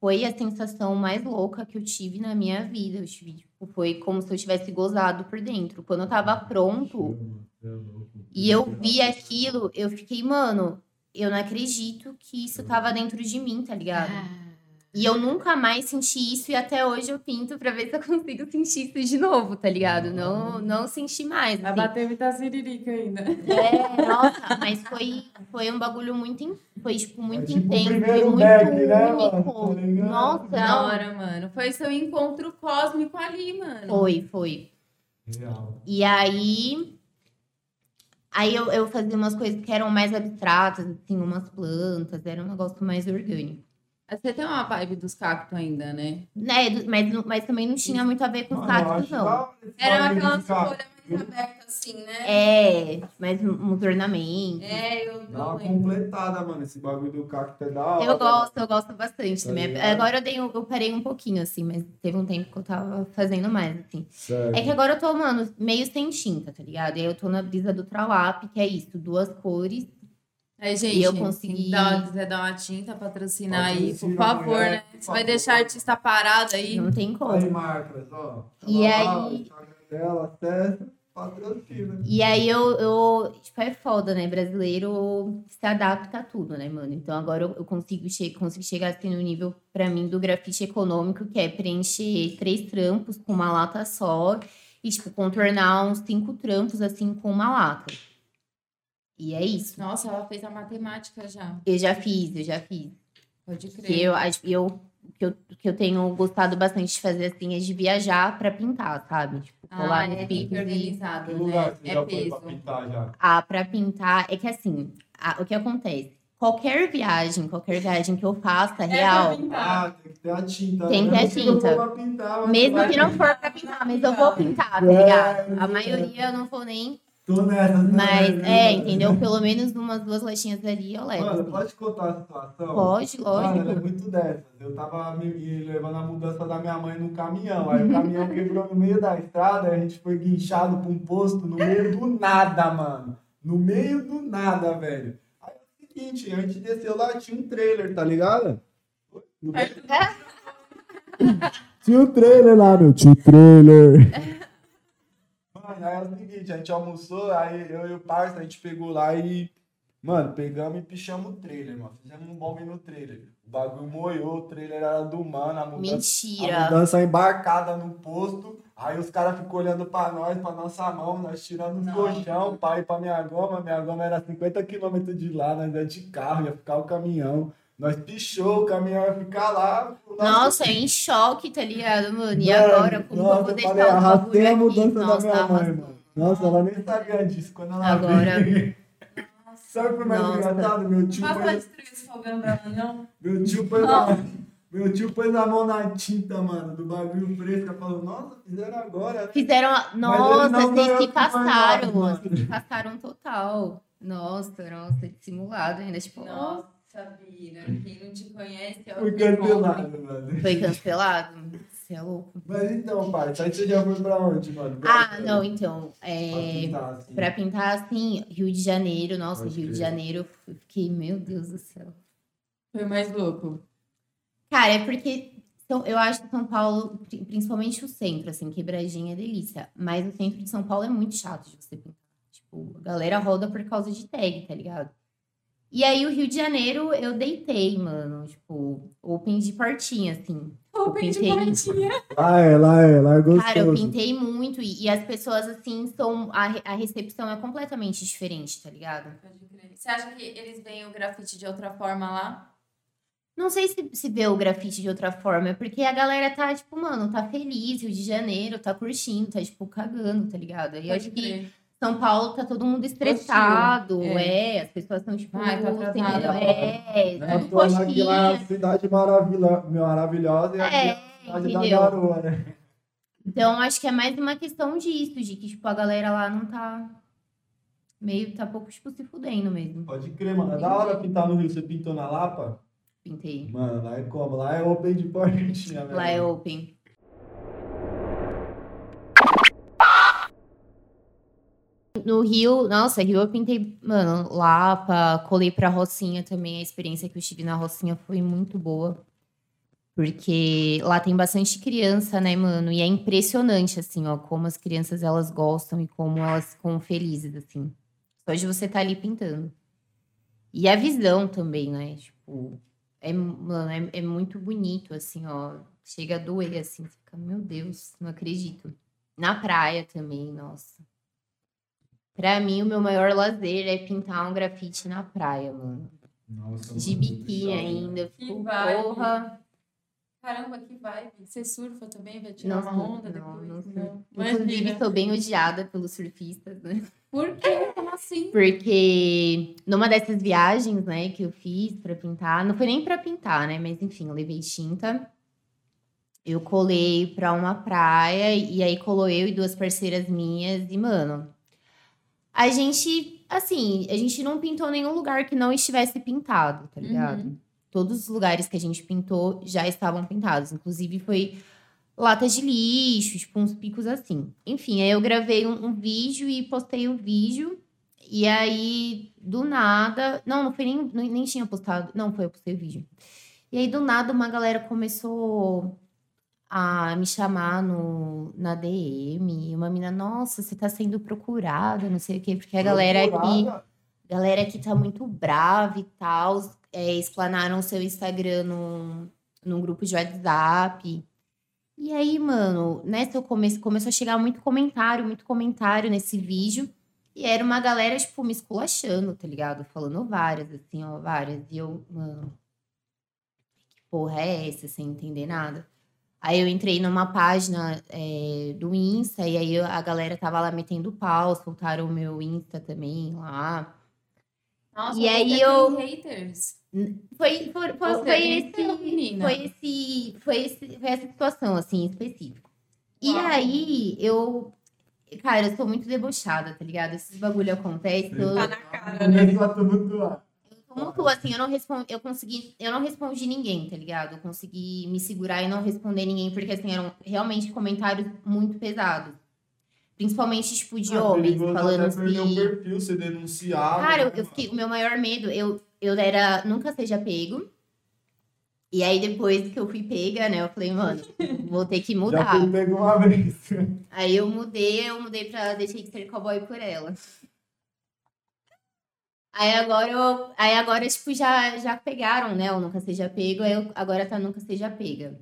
foi a sensação mais louca que eu tive na minha vida. Eu tive, tipo, foi como se eu tivesse gozado por dentro. Quando eu tava pronto e eu vi aquilo, eu fiquei, mano, eu não acredito que isso tava dentro de mim, tá ligado? E eu nunca mais senti isso e até hoje eu pinto pra ver se eu <laughs> consigo sentir isso de novo, tá ligado? Não, não senti mais. vai assim. bater muita siririca ainda. É, nossa, mas foi, foi um bagulho muito, in- foi tipo muito tipo o intenso, foi primeiro muito back, né, mano? único. Tá ligado? nossa, Da hora, mano. Foi seu encontro cósmico ali, mano. Foi, foi. Real. E aí, aí eu, eu fazia umas coisas que eram mais abstratas, assim, umas plantas, era um negócio mais orgânico. Você tem uma vibe dos cactos ainda, né? Né, do- mas, mas também não tinha muito a ver com os cactos, não. Era aquela folha mais aberta assim, né? É, mais um- uns ornamentos. É, eu Dá não uma lembro. completada, mano. Esse bagulho do cacto é da hora. Eu gosto, eu gosto bastante Tá também. Agora eu, dei, eu parei um pouquinho, assim, mas teve um tempo que eu tava fazendo mais, assim. Sério. É que agora eu tô, mano, meio sem tinta, tá ligado? E aí eu tô na brisa do Trawap, que é isso, duas cores. Aí, gente, E eu consegui- dá- quiser dar uma tinta, patrocinar aí, por favor, mulher, né? por Você vai deixar artista parado aí. Não tem como. Aí, marcas, ó. E aí- dela, acessa, patrocina. E aí eu, eu, tipo, é foda, né? Brasileiro se adapta a tudo, né, mano? Então agora eu, eu consigo, che consigo chegar assim no nível, pra mim, do grafite econômico, que é preencher três trampos com uma lata só e, tipo, contornar uns cinco trampos, assim, com uma lata. E é isso. Nossa, ela fez a matemática já. Eu já fiz, eu já fiz. Pode Que crer. eu, acho- eu, o que eu, que eu tenho gostado bastante de fazer, assim, é de viajar pra pintar, sabe? Tipo, Ah, nos é bem e... organizado, Que né? É peso. pra pintar já? Ah, pra pintar, é que assim, a- o que acontece? Qualquer viagem, qualquer viagem que eu faça, É real. Ah, tem que ter a tinta. Tem né? que ter a tinta. pintar, mesmo que não for pra pintar, mas eu vou pintar, tá É, ligado? A é. maioria eu não vou nem. Tô nessa. né? Mas, é, entendeu? Pelo menos umas duas latinhas ali eu levo. Mano, pode contar a situação? Pode, Mano, é lógico. muito dessas. Eu tava me, levando a mudança da minha mãe no caminhão. Aí o caminhão quebrou no meio da estrada, a gente foi guinchado pra um posto no meio do nada, mano. No meio do nada, velho. Aí é o seguinte, a gente desceu lá, tinha um trailer, tá ligado? No meio- Tinha um trailer lá, meu. Tinha um trailer. <laughs> Aí é o seguinte, a gente almoçou, aí eu e o parça, a gente pegou lá e. Mano, pegamos e pichamos o trailer, mano. Fizemos um bombe no trailer. O bagulho moiou, o trailer era do mano, a mudança, a Mentira. mudança embarcada no posto. Aí os caras ficam olhando pra nós, pra nossa mão, nós tirando Nossa. colchão, pra ir pra minha goma. Minha goma era 50 km de lá, nós ia de carro, ia ficar o caminhão. Nós pichou, o caminhão ia ficar lá. o nosso Nossa, eu em choque, tá ligado, mano? E Mano, agora, como que eu nossa, vou deixar falei, o arrastei a bagulho aqui? mudança da Nossa, minha mãe, mano. Nossa, ela nem sabia disso quando ela Agora- veio. <laughs> Sabe o que foi mais Nossa. engraçado? Meu tio, Passa pôs, ela, não? meu, tio pôs a, meu tio pôs a mão na tinta, mano, do bagulho fresco. Ela falou, nossa, fizeram agora, né? Fizeram. Nossa, vocês se foi passaram. Vocês se passaram total. Nossa, nossa, simulado ainda. Tipo, Nossa, Bira, quem não te conhece é o Foi cancelado, mano. foi cancelado? Você é louco. Mas então, pai, aí você já foi pra onde, mano? Ah, não, então. Pra É, pintar, assim. pra pintar assim, Rio de Janeiro, nossa, Pode Rio de crer. Janeiro, eu fiquei, meu Deus do céu. Foi mais louco. Cara, é porque são, eu acho que São Paulo, pri- principalmente o centro, assim, quebradinha é delícia. Mas o centro de São Paulo é muito chato de você pintar. Tipo, a galera roda por causa de tag, tá ligado? E aí o Rio de Janeiro eu deitei, mano. Tipo, open de portinha, assim. Open de portinha. Lá é, lá é, lá é gostoso. Cara, eu pintei muito e, e as pessoas, assim, são. A, a recepção é completamente diferente, tá ligado? Pode crer. Você acha que eles veem o grafite de outra forma lá? Não sei se, se vê o grafite de outra forma, é porque a galera tá, tipo, mano, tá feliz, Rio de Janeiro, tá curtindo, tá, tipo, cagando, tá ligado? E eu acho Pode que crer. São Paulo tá todo mundo estressado, é. é. as pessoas estão, tipo, Ai, tá sem- atrasada. é, Né? tudo Tô aqui coxinha. cidade maravila- maravilhosa e aqui é É, a cidade da garoa, né? Então, acho que é mais uma questão disso, de que, tipo, a galera lá não tá. Meio, tá pouco, tipo, se fudendo mesmo. Pode crer, mano. É da hora pintar no Rio. Você pintou na Lapa? pintei. Mano, lá é como? Lá é open de portinha, velho. Lá é open. No Rio, nossa, Rio eu pintei, mano, Lapa, colei pra Rocinha também. A experiência que eu tive na Rocinha foi muito boa. Porque lá tem bastante criança, né, mano? E é impressionante, assim, ó, como as crianças elas gostam e como elas ficam felizes, assim. Só de você estar ali pintando. E a visão também, né? Tipo, é, mano, é, é muito bonito, assim, ó. Chega a doer, assim. Fica, meu Deus, não acredito. Na praia também, nossa. Pra mim, o meu maior lazer é pintar um grafite na praia, mano. Nossa, De biquíni ainda. Fico, vibe. porra. Caramba, que vibe. Você surfa também? Vai tirar Não, uma onda não, depois? não Não. Inclusive, sou bem odiada pelos surfistas, né? Por quê? Como assim? Porque numa dessas viagens, né, que eu fiz pra pintar, não foi nem pra pintar, né, mas enfim, eu levei tinta. Eu colei pra uma praia e aí colou eu e duas parceiras minhas e, mano, a gente, assim, a gente não pintou nenhum lugar que não estivesse pintado, tá ligado? Uhum. Todos os lugares que a gente pintou já estavam pintados. Inclusive, foi latas de lixo, tipo, uns picos assim. Enfim, aí eu gravei um, um vídeo e postei o vídeo. E aí, do nada. Não, não foi nem. Nem, nem tinha postado. Não, foi, eu postei o vídeo. E aí, do nada, uma galera começou a me chamar no, na DM. E uma mina, nossa, você tá sendo procurada, não sei o quê, porque a galera aqui. Galera aqui tá muito brava e tal. É, explanaram seu Instagram num, num grupo de WhatsApp. E aí, mano, nessa eu come, começou a chegar muito comentário, muito comentário nesse vídeo. E era uma galera, tipo, me esculachando, tá ligado? Falando várias, assim, ó, várias. E eu, mano, que porra é essa, sem entender nada? Aí eu entrei numa página é, do Insta, e aí a galera tava lá metendo pau, soltaram o meu Insta também lá. Nossa, E aí você eu- haters. Foi, foi, foi, foi esse, foi esse, foi esse, foi essa situação, assim, específica. E Uau. aí, eu, cara, eu sou muito debochada, tá ligado? Esses bagulho acontece, eu, Tá na cara, né? Muito, assim, eu não respondi, eu consegui, eu não respondi ninguém, tá ligado? Eu consegui me segurar e não responder ninguém, porque, assim, eram realmente comentários muito pesados. Principalmente, tipo, de Ah, homens, falando perder o que... perfil, ser denunciado. Cara, eu, né, eu fiquei, o meu maior medo, eu, eu era nunca seja pego. E aí, depois que eu fui pega, né, eu falei, mano, vou ter que mano? <laughs> Já mudar. fui pego uma vez. Aí eu mudei, eu mudei pra deixei de ser cowboy por ela. Aí agora eu. Aí agora, tipo, já, já pegaram, né? O nunca seja pego, aí eu, agora tá nunca seja pega.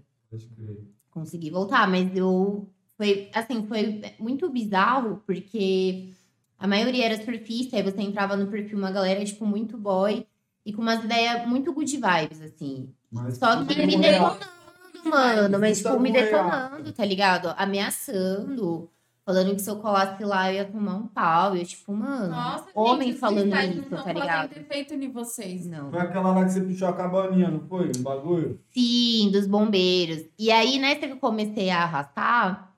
Consegui voltar, mas eu. Foi, assim, foi muito bizarro, porque a maioria era surfista, aí você entrava no perfil, uma galera, tipo, muito boy, e com umas ideias muito good vibes, assim. Mas Só que me real. detonando, mano. Mas, tipo, me é detonando, tá ligado? Ameaçando. Falando que se eu colasse lá, eu ia tomar um pau. E eu, tipo, mano, Nossa, homem gente, falando isso, não tá ligado? fazendo efeito em vocês. Não. Foi aquela lá que você puxou a cabaninha, não foi? Um bagulho? Sim, dos bombeiros. E aí, nessa que eu comecei a arrastar,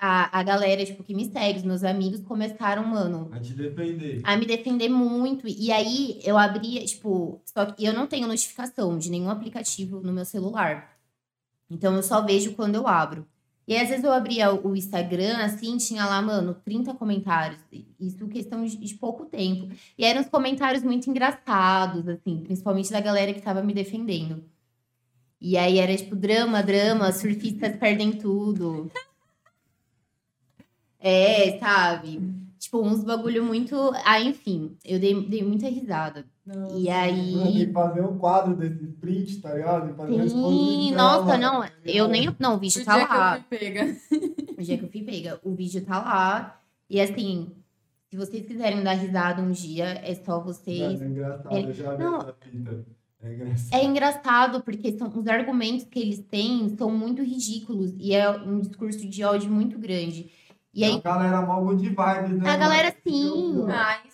a, a galera, tipo, que me segue, os meus amigos, começaram, mano, A te defender. a me defender muito. E aí eu abria, tipo, só que eu não tenho notificação de nenhum aplicativo no meu celular. Então eu só vejo quando eu abro. E às vezes eu abria o Instagram, assim, tinha lá, mano, 30 comentários. Isso questão de, de pouco tempo. E eram uns comentários muito engraçados, assim, principalmente da galera que tava me defendendo. E aí era tipo drama, drama, surfistas perdem tudo. É, sabe? Tipo, uns bagulho muito. Ah, enfim, eu dei, dei muita risada. E aí. Que fazer um quadro desse print, tá ligado? Que fazer Sim, exposição, nossa, não, eu nem. Não, o O vídeo dia tá que lá. eu fui pega. <laughs> O dia que eu fui pega, o vídeo tá lá. E assim, se vocês quiserem dar risada um dia, é só vocês. É engraçado, eu já vi Não. essa fita. É engraçado. É engraçado, porque são, os argumentos que eles têm são muito ridículos. E é um discurso de ódio muito grande. E aí, A galera mal good vibes, né? A galera, sim. Ah, isso não é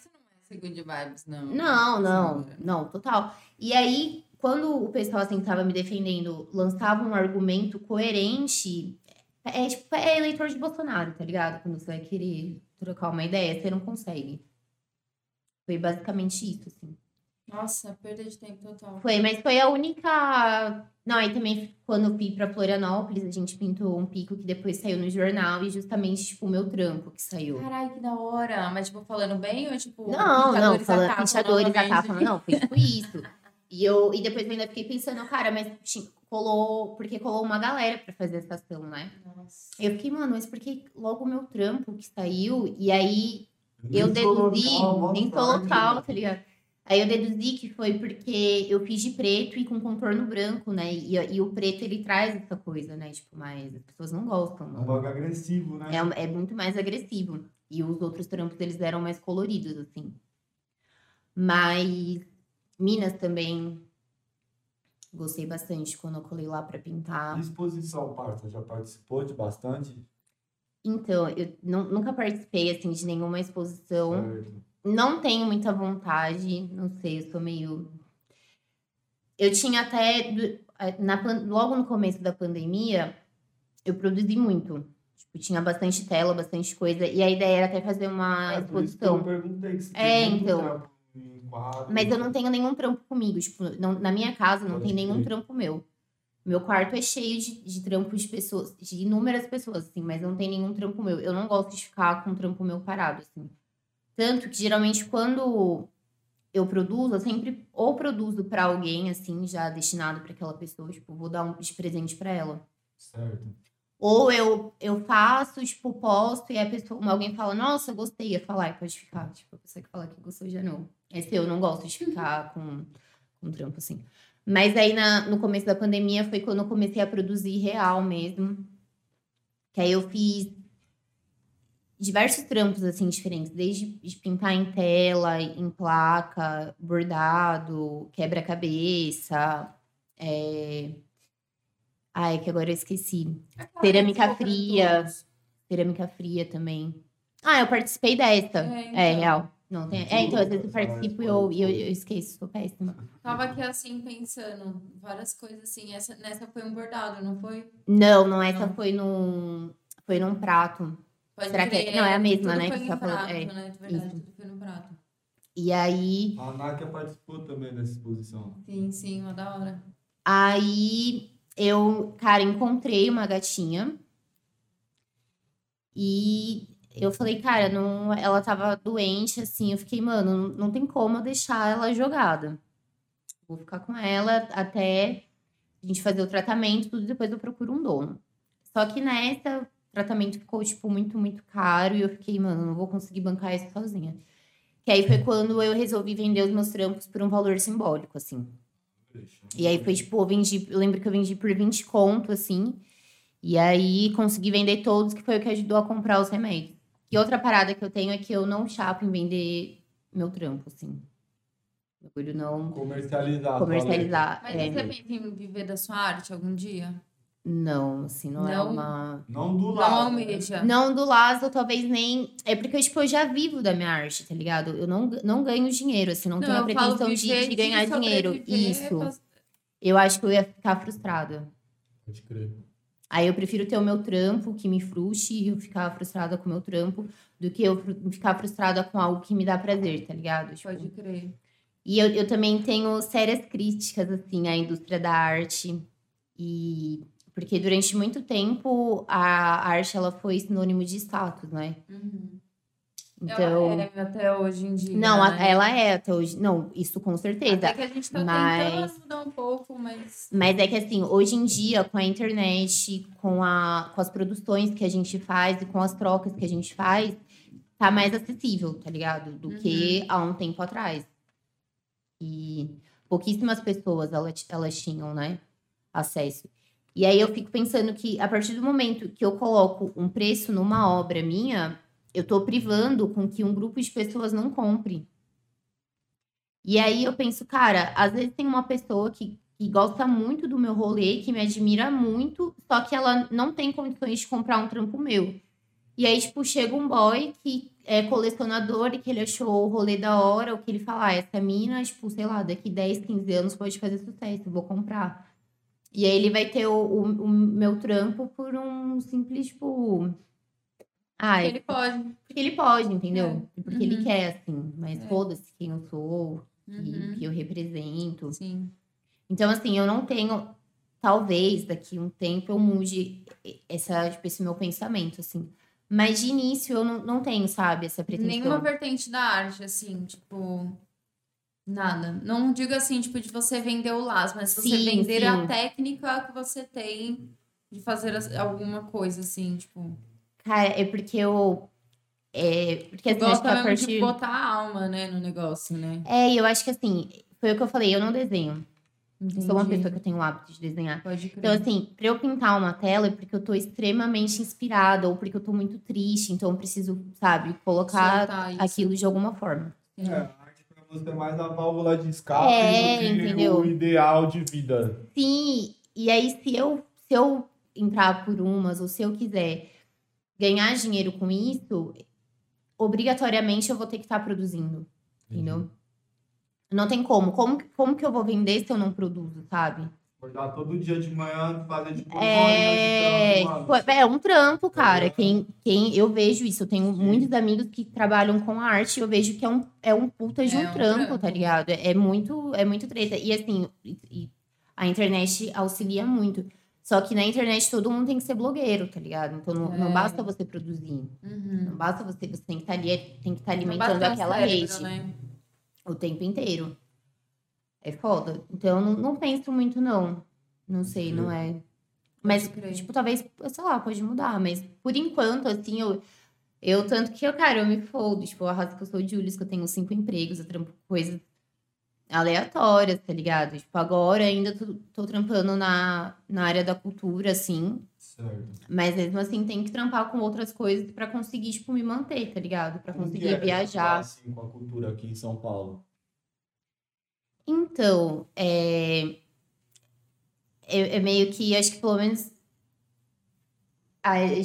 ser good vibes, não. Não, não, não, total. E aí, quando o pessoal assim tava me defendendo, lançava um argumento coerente, é tipo, é eleitor de Bolsonaro, tá ligado? Quando você vai querer trocar uma ideia, você não consegue. Foi basicamente isso, assim. Nossa, perda de tempo total. Foi, mas foi a única. Não, aí também quando eu fui pra Florianópolis, a gente pintou um pico que depois saiu no jornal e justamente, tipo, o meu trampo que saiu. Caralho, que da hora. Mas, tipo, falando bem ou, tipo, Não, não, pintadores falando atacam pichadores novamente? atacam, não, foi tipo isso. E, eu, e depois eu ainda fiquei pensando, cara, mas colou, porque colou uma galera pra fazer essa ação, né? Nossa. Eu fiquei, mano, mas por que logo o meu trampo que saiu? E aí eu deduzi, nem tarde. local, tá ligado? Aí eu deduzi que foi porque eu fiz de preto e com contorno branco, né? E, e o preto ele traz essa coisa, né? Tipo, mas as pessoas não gostam. É um bagulho agressivo, né? É, é muito mais agressivo. E os outros trampos eles eram mais coloridos, assim. Mas Minas também gostei bastante quando eu colei lá pra pintar. E exposição, parça, já participou de bastante? Então, eu nu- nunca participei assim de nenhuma exposição. Certo. Não tenho muita vontade, não sei, eu sou meio. Eu tinha até. eh, Na, logo no começo da pandemia, eu produzi muito. Tipo, tinha bastante tela, bastante coisa. E a ideia era até fazer uma É, por isso que eu exposição. perguntei que você É, então. trampo quadro. Mas eu não tenho nenhum trampo comigo. Tipo, não- na minha casa não tem nenhum trampo meu. Meu quarto é cheio de, de trampos de pessoas, de inúmeras pessoas, assim, mas não tem nenhum trampo meu. Eu não gosto de ficar com um trampo meu parado, assim. Tanto que geralmente quando eu produzo, eu sempre ou produzo pra alguém, assim, já destinado pra aquela pessoa, tipo, vou dar um de presente pra ela. Certo. Ou eu, eu faço, tipo, posto e a pessoa, alguém fala, nossa, gostei. Eu falo, ai, pode ficar. Tipo, a pessoa que fala que gostou já não. Esse eu não gosto de ficar com, com trampo, assim. Mas aí, na, no começo da pandemia, foi quando eu comecei a produzir real mesmo. Que aí eu fiz diversos trampos, assim, diferentes. Desde de pintar em tela, em placa, bordado, quebra-cabeça. É... Ai, que agora eu esqueci. Aquela Cerâmica fria. Cerâmica fria também. Ah, eu participei dessa. É, É, então. real. Não tem... É, então, às vezes eu participo e eu, eu, eu esqueço, sou péssima. Tava aqui assim, pensando, várias coisas assim. Essa, nessa foi um bordado, não foi? Não, não, essa Não. foi num. Foi num prato. Pode Será que é- não, é a mesma, tudo né, Foi que você tá falando? prato, É, né? De verdade, isso. tudo foi no prato. E aí. A Nákia participou também dessa exposição. Sim, sim, uma da hora. Aí eu, cara, encontrei uma gatinha. E eu falei, cara, não, ela tava doente, assim. Eu fiquei, mano, não, tem como eu deixar ela jogada. Vou ficar com ela até a gente fazer o tratamento, tudo, depois eu procuro um dono. Só que nessa, tratamento ficou, tipo, muito, muito caro. E eu fiquei, mano, não vou conseguir bancar isso sozinha. Que aí foi quando eu resolvi vender os meus trampos por um valor simbólico, assim. E aí foi tipo, eu vendi, eu lembro que eu vendi por 20 conto, assim. E aí consegui vender todos, que foi o que ajudou a comprar os remédios. E outra parada que eu tenho é que eu não chapo em vender meu trampo, assim. Eu procuro não Comercializar. comercializar. Mas é, você pensa em viver da sua arte algum dia? Não, assim, não, é Não? uma. Não do Não lado. né? almeja. Não do Lazo, talvez nem. É porque, tipo, eu já vivo da minha arte, tá ligado? Eu não, não ganho dinheiro, assim, não, tenho a pretensão de, de ganhar dinheiro. sobreviver, Isso. faz- Eu acho que eu ia ficar frustrada. Pode crer. Aí eu prefiro ter o meu trampo que me frustre e eu ficar frustrada com o meu trampo do que eu ficar frustrada com algo que me dá prazer, tá ligado? Tipo, Pode crer. E eu, eu também tenho sérias críticas, assim, à indústria da arte. E porque durante muito tempo a arte ela foi sinônimo de status, né? Uhum. Então. Ela é até hoje em dia. Não, né? ela é até hoje. Não, isso com certeza. Até que a gente tá mas- tentando mudar um pouco, mas. Mas é que assim, hoje em dia, com a internet, com, a, com as produções que a gente faz e com as trocas que a gente faz, tá mais acessível, tá ligado? Do que há um tempo atrás. E pouquíssimas pessoas elas, elas tinham, né? Acesso. E aí eu fico pensando que a partir do momento que eu coloco um preço numa obra minha, eu tô privando com que um grupo de pessoas não compre. E aí eu penso, cara, às vezes tem uma pessoa que, que gosta muito do meu rolê, que me admira muito, só que ela não tem condições de comprar um trampo meu. E aí, tipo, chega um boy que é colecionador e que ele achou o rolê da hora, ou que ele fala, ah, essa mina, tipo, sei lá, daqui 10, 15 anos pode fazer sucesso, vou comprar. E aí ele vai ter o, o, o meu trampo por um simples, tipo. Ah, Ele pode. porque ele pode, entendeu? E Porque ele Uhum. quer, assim. Mas É. foda-se quem eu sou, Uhum. e que eu represento. Sim. Então, assim, eu não tenho. Talvez daqui a um tempo eu mude essa, tipo, esse meu pensamento, assim. Mas de início eu não, não tenho, sabe, essa pretensão. Nenhuma vertente da arte, assim, tipo. Nada. Não digo assim, tipo, de você vender o las, mas você Sim, vender sim. a técnica que você tem de fazer alguma coisa, assim, tipo. Cara, é porque eu. É, porque assim, que a mesmo partir. de botar a alma, né, no negócio, né? É, e eu acho que assim, foi o que eu falei, eu não desenho. Eu sou uma Entendi. pessoa que eu tenho o hábito de desenhar. Pode crer. Então, assim, pra eu pintar uma tela é porque eu tô extremamente inspirada ou porque eu tô muito triste, então eu preciso, sabe, colocar Soltar isso. aquilo de alguma forma. É, você é mais a válvula de escape É, do que entendeu? o ideal de vida. Sim, e aí se eu, se eu entrar por umas ou se eu quiser ganhar dinheiro com isso, obrigatoriamente eu vou ter que estar produzindo, entendeu? Não tem como. como. Como que eu vou vender se eu não produzo, sabe? Acordar todo dia de manhã, fazer tipo um É, de trampo, tipo, é um trampo, cara. É. Quem, quem eu vejo isso, eu tenho muitos amigos que trabalham com arte, eu vejo que é um, é um puta de É um, um trampo, trampo. tá ligado? É, é muito, é muito treta. E assim, e- a internet auxilia muito. Só que na internet todo mundo tem que ser blogueiro, tá ligado? Então não, não É. basta você produzir. Uhum. Não basta você, você tem que estar ali, tem que estar Não alimentando um aquela cérebro, rede né? o tempo inteiro. É foda. Então, eu não, não penso muito, não. Não sei, não é. Mas, tipo, talvez, sei lá, pode mudar. Mas, por enquanto, assim, eu... Eu, tanto que eu, cara, eu me foldo. Tipo, eu arraso que eu sou de Julius, que eu tenho cinco empregos. Eu trampo coisas aleatórias, tá ligado? Tipo, agora ainda tô, tô trampando na, na área da cultura, assim. Certo. Mas, mesmo assim, tem que trampar com outras coisas pra conseguir, tipo, me manter, tá ligado? Que conseguir é viajar. assim com a cultura aqui em São Paulo? Então, é... É, é meio que, acho que pelo menos... Ah, é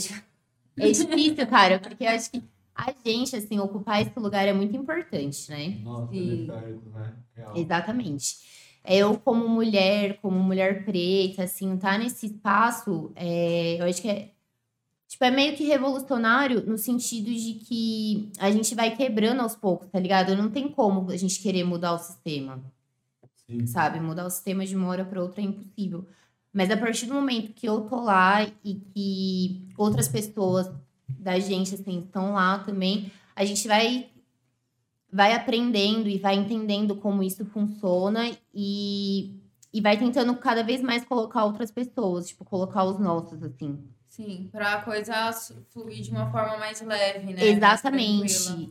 é difícil, cara, porque eu acho que a gente, assim, ocupar esse lugar é muito importante, né? Nossa, periférico, né? Real. Exatamente. Eu, como mulher, como mulher preta, assim, tá nesse espaço, é, eu acho que é, tipo, é meio que revolucionário no sentido de que a gente vai quebrando aos poucos, tá ligado? Não tem como a gente querer mudar o sistema. Sim. sabe? Mudar o sistema de uma hora para outra é impossível. Mas a partir do momento que eu tô lá e que outras pessoas da gente assim estão lá também, a gente vai vai aprendendo e vai entendendo como isso funciona e e vai tentando cada vez mais colocar outras pessoas, tipo colocar os nossos assim. Sim, pra coisa fluir de uma forma mais leve, né? Exatamente, tranquila. Sim.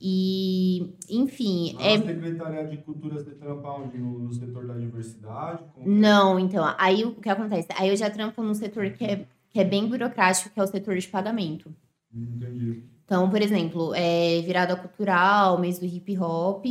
E enfim, é Secretaria de Cultura, você trampa onde? No, no setor da diversidade? É? Não, então, aí o que acontece? Aí eu já trampo num setor que é, que é bem burocrático, que é o setor de pagamento. Entendi. Então, por exemplo, é virada cultural, mês do hip hop,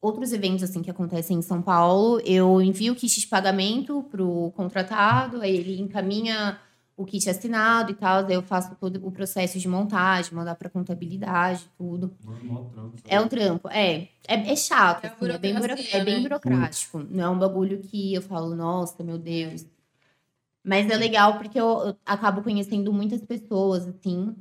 outros eventos assim que acontecem em São Paulo, eu envio o kit de pagamento pro contratado, aí ele encaminha o kit assinado e tal, daí eu faço todo o processo de montagem, mandar para contabilidade, tudo. Normal trampo. É um trampo, é. É, é chato, É assim, é bem, buro- é bem né? burocrático. Não é um bagulho que eu falo, nossa, meu Deus. Mas é legal porque eu, eu acabo conhecendo muitas pessoas, assim.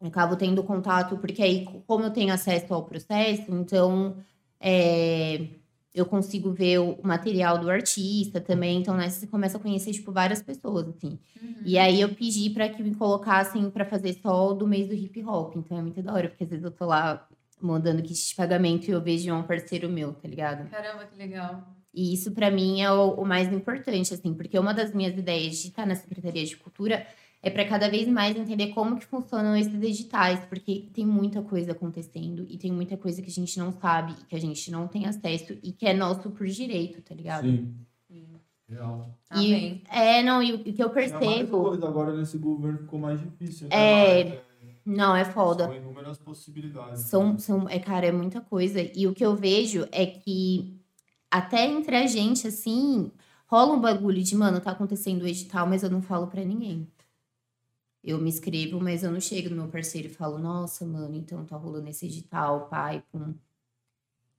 Eu acabo tendo contato, porque aí, como eu tenho acesso ao processo, então é, eu consigo ver o material do artista também. Então, né, você começa a conhecer, tipo, várias pessoas, assim. Uhum. E aí eu pedi pra que me colocassem pra fazer só o do mês do hip hop. Então é muito da hora, porque às vezes eu tô lá mandando kit de pagamento e eu vejo um parceiro meu, tá ligado? Caramba, que legal. E isso pra mim é o, o mais importante, assim, porque uma das minhas ideias de estar na Secretaria de Cultura é pra cada vez mais entender como que funcionam esses editais, porque tem muita coisa acontecendo e tem muita coisa que a gente não sabe, e que a gente não tem acesso e que é nosso por direito, tá ligado? Sim. Sim. Real. Amém. É, não, e o que eu Tinha mais percebo. coisa, agora nesse governo ficou mais difícil. né? É, Mas, Não, é foda. São inúmeras possibilidades. São, são, é, cara, é muita coisa. E o que eu vejo é que até entre a gente, assim, rola um bagulho de, mano, tá acontecendo o edital, mas eu não falo pra ninguém. Eu me inscrevo, mas eu não chego no meu parceiro e falo, nossa, mano, então tá rolando esse edital, pai, pum.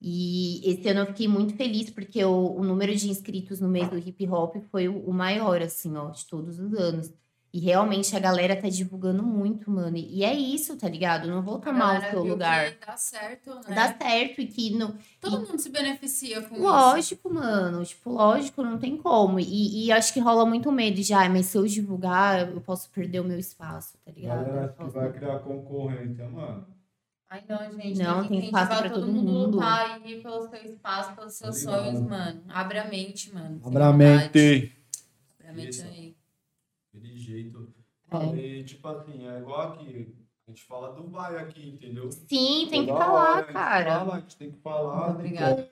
E esse ano eu fiquei muito feliz, porque o, o número de inscritos no mês do hip hop foi o, o maior, assim, ó, de todos os anos. E realmente a galera tá divulgando muito, mano. E é isso, tá ligado? Não vou tomar o seu lugar. que Dá certo, né? Dá certo e que não. Todo mundo se beneficia com isso. Lógico, mano. Tipo, lógico, não tem como. E, e acho que rola muito medo de, ah, mas se eu divulgar, eu posso perder o meu espaço, tá ligado? Galera Eu acha que vai criar concorrência, mano. Ai, não, gente. Não, tem, tem que espaço incentivar pra todo todo mundo mundo. lutar aí pelo seu espaço, pelos seus Tá ligado. sonhos, mano. Abre a mente, mano. Abra a mente. Abre a mente Isso. aí. Jeito. É. E tipo assim, é igual aqui. A gente fala do vai aqui, entendeu? Sim, tem que Toda falar, hora a gente cara. fala, a gente tem que falar. Obrigada,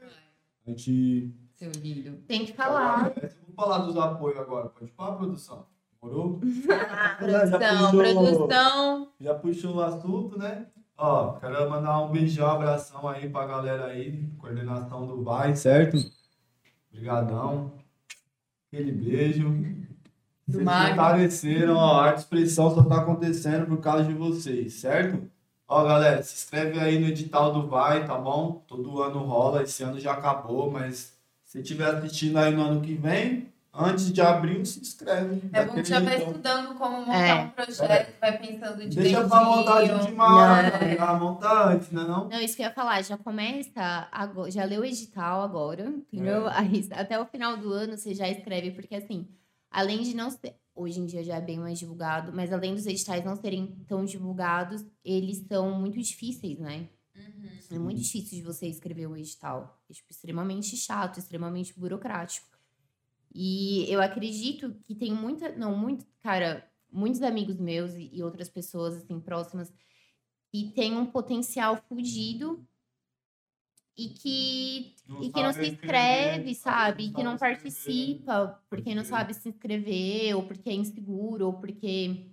A gente. seu lindo. Tem que falar. Vamos falar dos apoios agora. Pode falar, produção? Morou? <laughs> <laughs> Produção, puxou- produção. Já puxou o assunto, né? Ó, quero mandar um beijão, abração aí pra galera aí, coordenação do Vai, certo? Obrigadão. Aquele beijo. Do Vocês ó, a arte expressão só tá acontecendo por causa de vocês, certo? Ó, galera, se inscreve aí no edital do Vai, tá bom? Todo ano rola, esse ano já acabou, mas se estiver assistindo aí no ano que vem, antes de abril, se inscreve. É bom que já vai estudando como montar É. um projeto, vai pensando direitinho. Deixa pra montar de última né? hora, já montar antes, né não? Não, isso que eu ia falar, já começa, agora, já leu o edital agora, entendeu? É. Aí, até o final do ano você já escreve, porque assim, além de não ser, hoje em dia já é bem mais divulgado, mas além dos editais não serem tão divulgados, eles são muito difíceis, né? Uhum. É muito difícil de você escrever um edital. É, tipo, extremamente chato, extremamente burocrático. E eu acredito que tem muita, não, muito, cara, muitos amigos meus e, outras pessoas, assim, próximas, que têm um potencial fudido e que, e que não se inscreve, escrever, sabe? E que não participa porque não sabe se inscrever, ou porque é inseguro, ou porque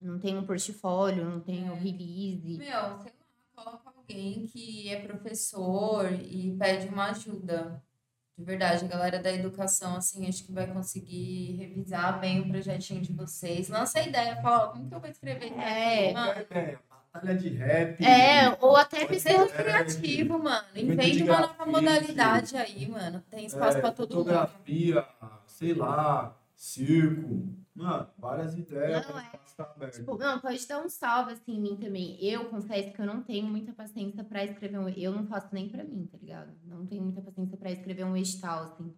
não tem um portfólio, não tem o É. release. Meu, sei lá, coloca alguém que é professor e pede uma ajuda. De verdade, a galera da educação, assim, acho que vai conseguir revisar bem o projetinho de vocês. Lança a ideia, fala, como que eu vou escrever É. Qualquer ideia, Batalha de rap. É, ou até. É, criativo, mano. Invente de uma nova modalidade aí, mano. Tem espaço é, pra todo mundo. fotografia, sei lá, circo. Mano, várias ideias. Não, é. tá. Tipo, não, pode dar um salve assim em mim também. Eu confesso que eu não tenho muita paciência pra escrever um. Eu não faço nem pra mim, tá ligado? Não tenho muita paciência pra escrever um edital, assim.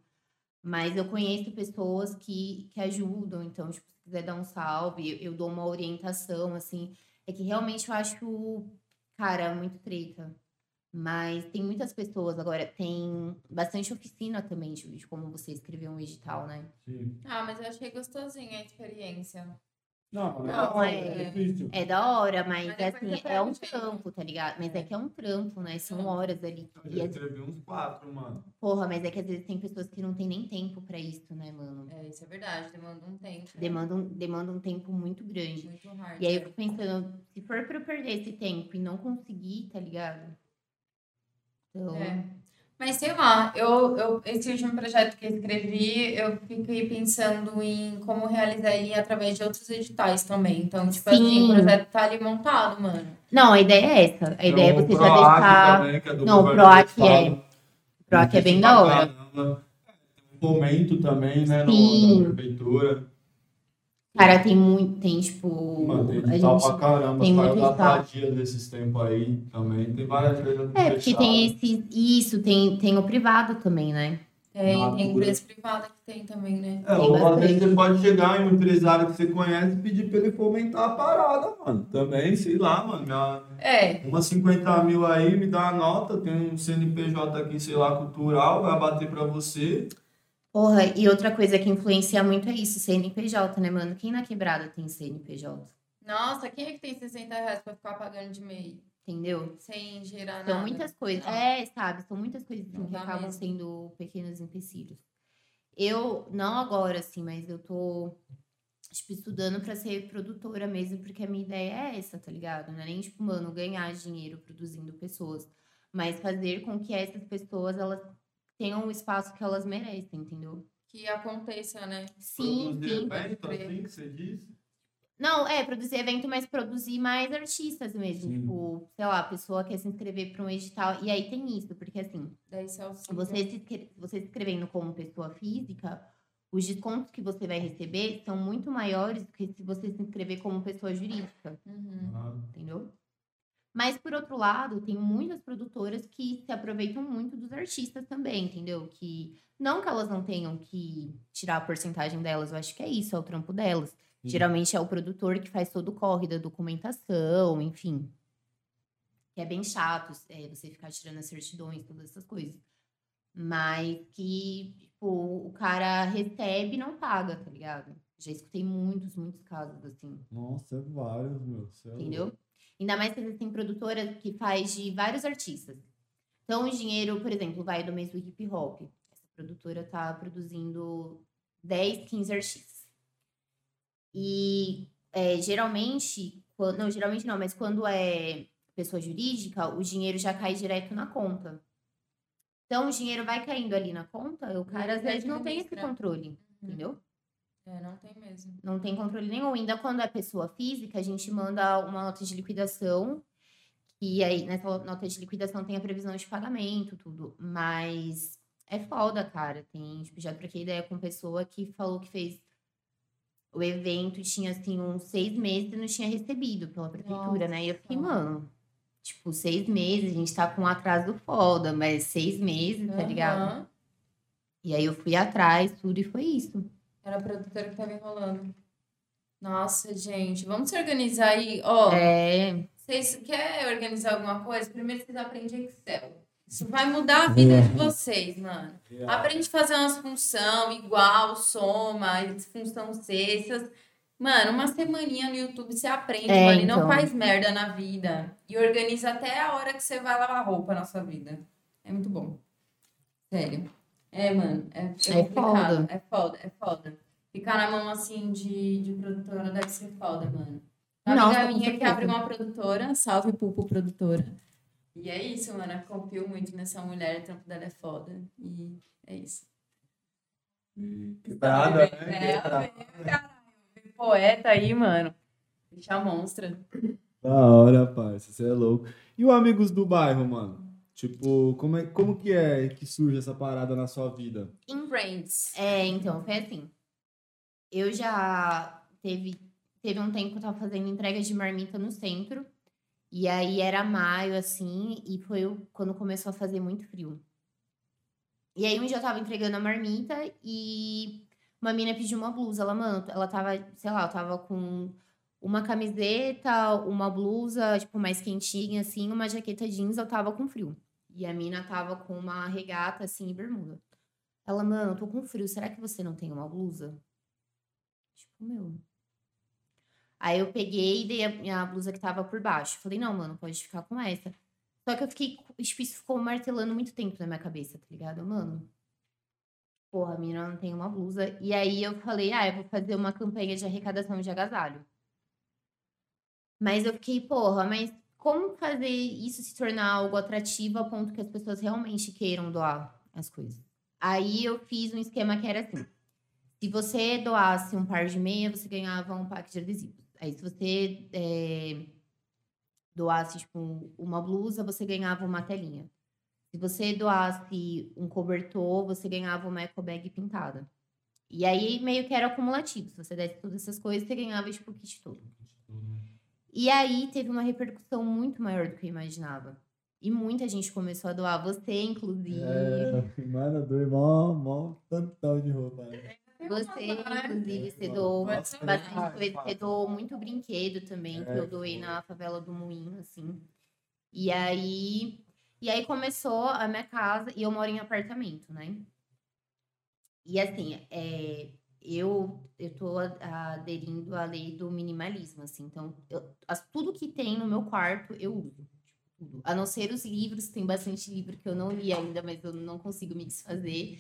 Mas eu conheço pessoas que, que ajudam, então, tipo, se quiser dar um salve, eu, eu dou uma orientação, assim. É que realmente eu acho, cara, muito treta. Mas tem muitas pessoas agora, tem bastante oficina também de, de como você escrever um edital, né? Sim. Ah, mas eu achei gostosinha a experiência. Não, Não, é, é-. É da hora, mas, Mas depois assim, é um trampo, tá ligado? Mas é que é um trampo, né? São horas ali. Eu E, já escrevi uns quatro, mano. porra, mas é que às vezes tem pessoas que não tem nem tempo pra isso, né, mano? É, isso é verdade, demanda um tempo. Demanda um, demanda um tempo muito grande. Muito hard. E aí eu fico pensando, se for pra eu perder esse tempo e não conseguir, tá ligado? Então, É. Mas sei lá, eu, eu, esse último projeto que eu escrevi, eu fiquei pensando em como realizar ele através de outros editais também. Então, tipo assim, Sim. o projeto tá ali montado, mano. Não, a ideia é essa. A ideia é Tem o você já deixar. também, que é do Não, o governo PROAC é- O PROAC é bem da hora. um fomento também, né, no, Sim. na prefeitura. Cara, tem muito. Tem, tipo. Mano, tem a edital gente. pra caramba. tem Saiu muito da edital. Sadia desses tempos aí também. Tem várias coisas É, porque tem esse. Isso, tem, tem o privado também, né? Tem, Natura. tem empresa privada que tem também, né? É, Tem ou às vezes você pode chegar em um empresário que você conhece e pedir pra ele fomentar a parada, mano. Também, sei lá, mano. Minha, É, umas 50 mil aí, me dá a nota, tem um CNPJ aqui, sei lá, cultural, vai bater pra você. Porra, e outra coisa que influencia muito é isso, CNPJ, né, mano? Quem na quebrada tem CNPJ? nossa, quem é que tem 60 reais pra ficar pagando de MEI? Entendeu? Sem gerar São nada? muitas coisas. Não. É, sabe? São muitas coisas assim, que acabam mesmo. sendo pequenos empecilhos. Eu, não agora, assim, mas eu tô, tipo, estudando pra ser produtora mesmo, porque a minha ideia é essa, tá ligado? Não é nem, tipo, mano, ganhar dinheiro produzindo pessoas, mas fazer com que essas pessoas, elas tenham o espaço que elas merecem, entendeu? Que aconteça, né? Sim, Produzir sim. evento, assim que você disse. Não, é, produzir evento, mas produzir mais artistas mesmo. Sim. Tipo, sei lá, a pessoa quer se inscrever para um edital. E aí tem isso, porque assim, Daí você se, você se inscrevendo como pessoa física, os descontos que você vai receber são muito maiores do que se você se inscrever como pessoa jurídica, Uhum. Ah, entendeu? Mas, por outro lado, tem muitas produtoras que se aproveitam muito dos artistas também, entendeu? Que não que elas não tenham que tirar a porcentagem delas, eu acho que é isso, é o trampo delas. Sim. Geralmente é o produtor que faz todo o corre da documentação, enfim. Que é bem chato é, você ficar tirando as certidões, todas essas coisas. Mas que, tipo, o cara recebe e não paga, tá ligado? Já escutei muitos, muitos casos assim. Nossa, é vários, meu. É Entendeu? Ainda mais que existem produtoras que faz de vários artistas. Então, o dinheiro, por exemplo, vai do mês do hip hop. Essa produtora tá produzindo 10, 15 artistas. E é, geralmente, quando, não, geralmente não, mas quando é pessoa jurídica, o dinheiro já cai direto na conta. Então, o dinheiro vai caindo ali na conta, o cara às vezes não tem esse controle, Uhum. entendeu? É, não tem mesmo. não tem controle nenhum. Ainda quando é pessoa física, a gente manda uma nota de liquidação, e aí nessa nota de liquidação tem a previsão de pagamento, tudo. Mas é foda, cara. Tem, tipo, já troquei ideia com pessoa que falou que fez o evento, tinha assim uns seis meses e não tinha recebido pela prefeitura, né? E eu fiquei, Nossa. mano. Tipo, seis meses, a gente tá com um atraso foda, mas seis meses, tá ligado? E aí eu fui atrás, tudo, e foi isso. Era a produtora que tava enrolando. Nossa, gente, vamos se organizar aí. Ó, É, vocês querem organizar alguma coisa? Primeiro vocês aprendem Excel. Isso vai mudar a vida de vocês, mano. Aprende a fazer umas função igual, soma, função cestas. Mano, uma semaninha no YouTube você aprende, É, mano, e não então. faz merda na vida. E organiza até a hora que você vai lavar roupa na sua vida. É muito bom. Sério. É, mano, é, é, É complicado. foda. É foda, é foda. Ficar na mão, assim, de, de produtora deve ser foda, mano. Uma Nossa, amiga minha que abre uma produtora, salve Pupo Produtora. E é isso, mano. Eu confio muito nessa mulher, o trampo dela é foda. E é isso. Quebrada, É, né? Caralho. Poeta aí, mano. Deixa monstra. Da hora, parça. Você é louco. E o Amigos do Bairro, mano? Tipo, como, é, como que é que surge essa parada na sua vida? In Brands. É, então, foi assim. Eu já teve, teve um tempo que eu tava fazendo entrega de marmita no centro. E aí era maio, assim, e foi quando começou a fazer muito frio. E aí um dia eu tava entregando a marmita e uma mina pediu uma blusa. Ela, mano, ela tava, sei lá, eu tava com uma camiseta, uma blusa, tipo, mais quentinha, assim, uma jaqueta jeans, eu tava com frio. E a mina tava com uma regata, assim, e bermuda. Ela, mano, eu tô com frio, será que você não tem uma blusa? Tipo, meu. Aí eu peguei e dei a minha blusa que tava por baixo. Falei, não, mano, pode ficar com essa. Só que eu fiquei, tipo, isso ficou martelando muito tempo na minha cabeça, tá ligado? Mano, porra, a mina não tem uma blusa. E aí eu falei, ah, eu vou fazer uma campanha de arrecadação de agasalho. Mas eu fiquei, porra, mas como fazer isso se tornar algo atrativo a ponto que as pessoas realmente queiram doar as coisas? Aí eu fiz um esquema que era assim. Se você doasse um par de meia, você ganhava um pack de adesivos. Aí se você é, doasse, tipo, uma blusa, você ganhava uma telinha. Se você doasse um cobertor, você ganhava uma eco bag pintada. E aí meio que era acumulativo. Se você desse todas essas coisas, você ganhava, tipo, o kit todo. E aí teve uma repercussão muito maior do que eu imaginava. E muita gente começou a doar, você, inclusive. É, <laughs> mano, doei mó, mó tantão de roupa. né? Você, inclusive, você doou bastante coisa. Você doou muito brinquedo também, que É, eu doei foi. na favela do Moinho, assim. E aí, e aí começou a minha casa, e eu moro em apartamento, né? E assim, é, eu, eu aderindo à lei do minimalismo, assim. Então, eu- as- tudo que tem no meu quarto, eu uso. tipo, tudo. A não ser os livros, tem bastante livro que eu não li ainda, mas eu não consigo me desfazer.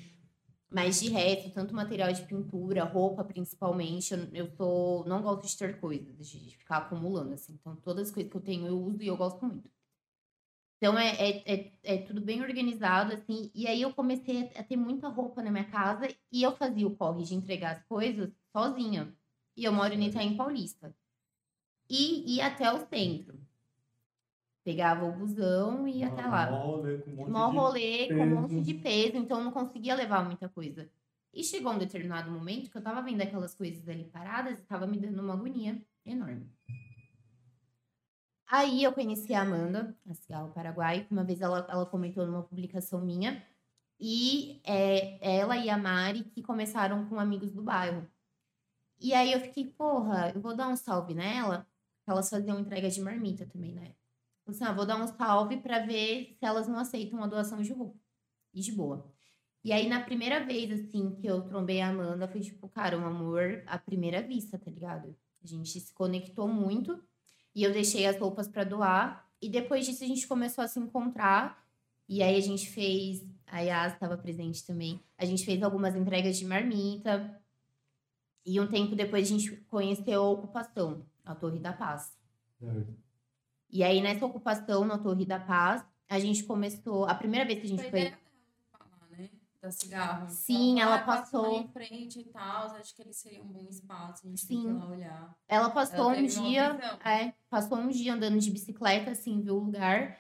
Mas de resto, tanto material de pintura, roupa principalmente, eu, eu tô, não gosto de ter coisas, de ficar acumulando, assim. Então, todas as coisas que eu tenho eu uso e eu gosto muito. Então, é, é, é, é tudo bem organizado, assim. E aí, eu comecei a ter muita roupa na minha casa e eu fazia o corre de entregar as coisas sozinha. E eu moro em Itaim Paulista. E ia até o centro. Pegava o busão e ia até lá Mó rolê com um monte mó de- rolê com um monte peso. de peso, então eu não conseguia levar muita coisa. E chegou um determinado momento que eu tava vendo aquelas coisas ali paradas e tava me dando uma agonia enorme. Aí eu conheci a Amanda, a Cigarro Paraguai. Uma vez ela, ela comentou numa publicação minha. E é, ela e a Mari que começaram com amigos do bairro. E aí eu fiquei, porra, eu vou dar um salve nela. Elas faziam entrega de marmita também, né? Assim, ah, vou dar um salve pra ver se elas não aceitam a doação de roupa. E de boa. E aí, na primeira vez, assim, que eu trombei a Amanda, foi tipo, cara, um amor à primeira vista, tá ligado? A gente se conectou muito. E eu deixei as roupas para doar. E depois disso, a gente começou a se encontrar. E aí, a gente fez. A Yas estava presente também. A gente fez algumas entregas de marmita. E um tempo depois, a gente conheceu a ocupação, a Torre da Paz. Certo. E aí, nessa ocupação na Torre da Paz, a gente começou. A primeira vez que a gente Foi foi. ideia dela falar, né? Da cigarro. Sim, ela "Ah, passa lá passou- em frente e tal. Acho que ele seria um bom espaço. A gente Sim. lá olhar. Ela passou Ela um dia. É, passou um dia andando de bicicleta, assim, viu o lugar.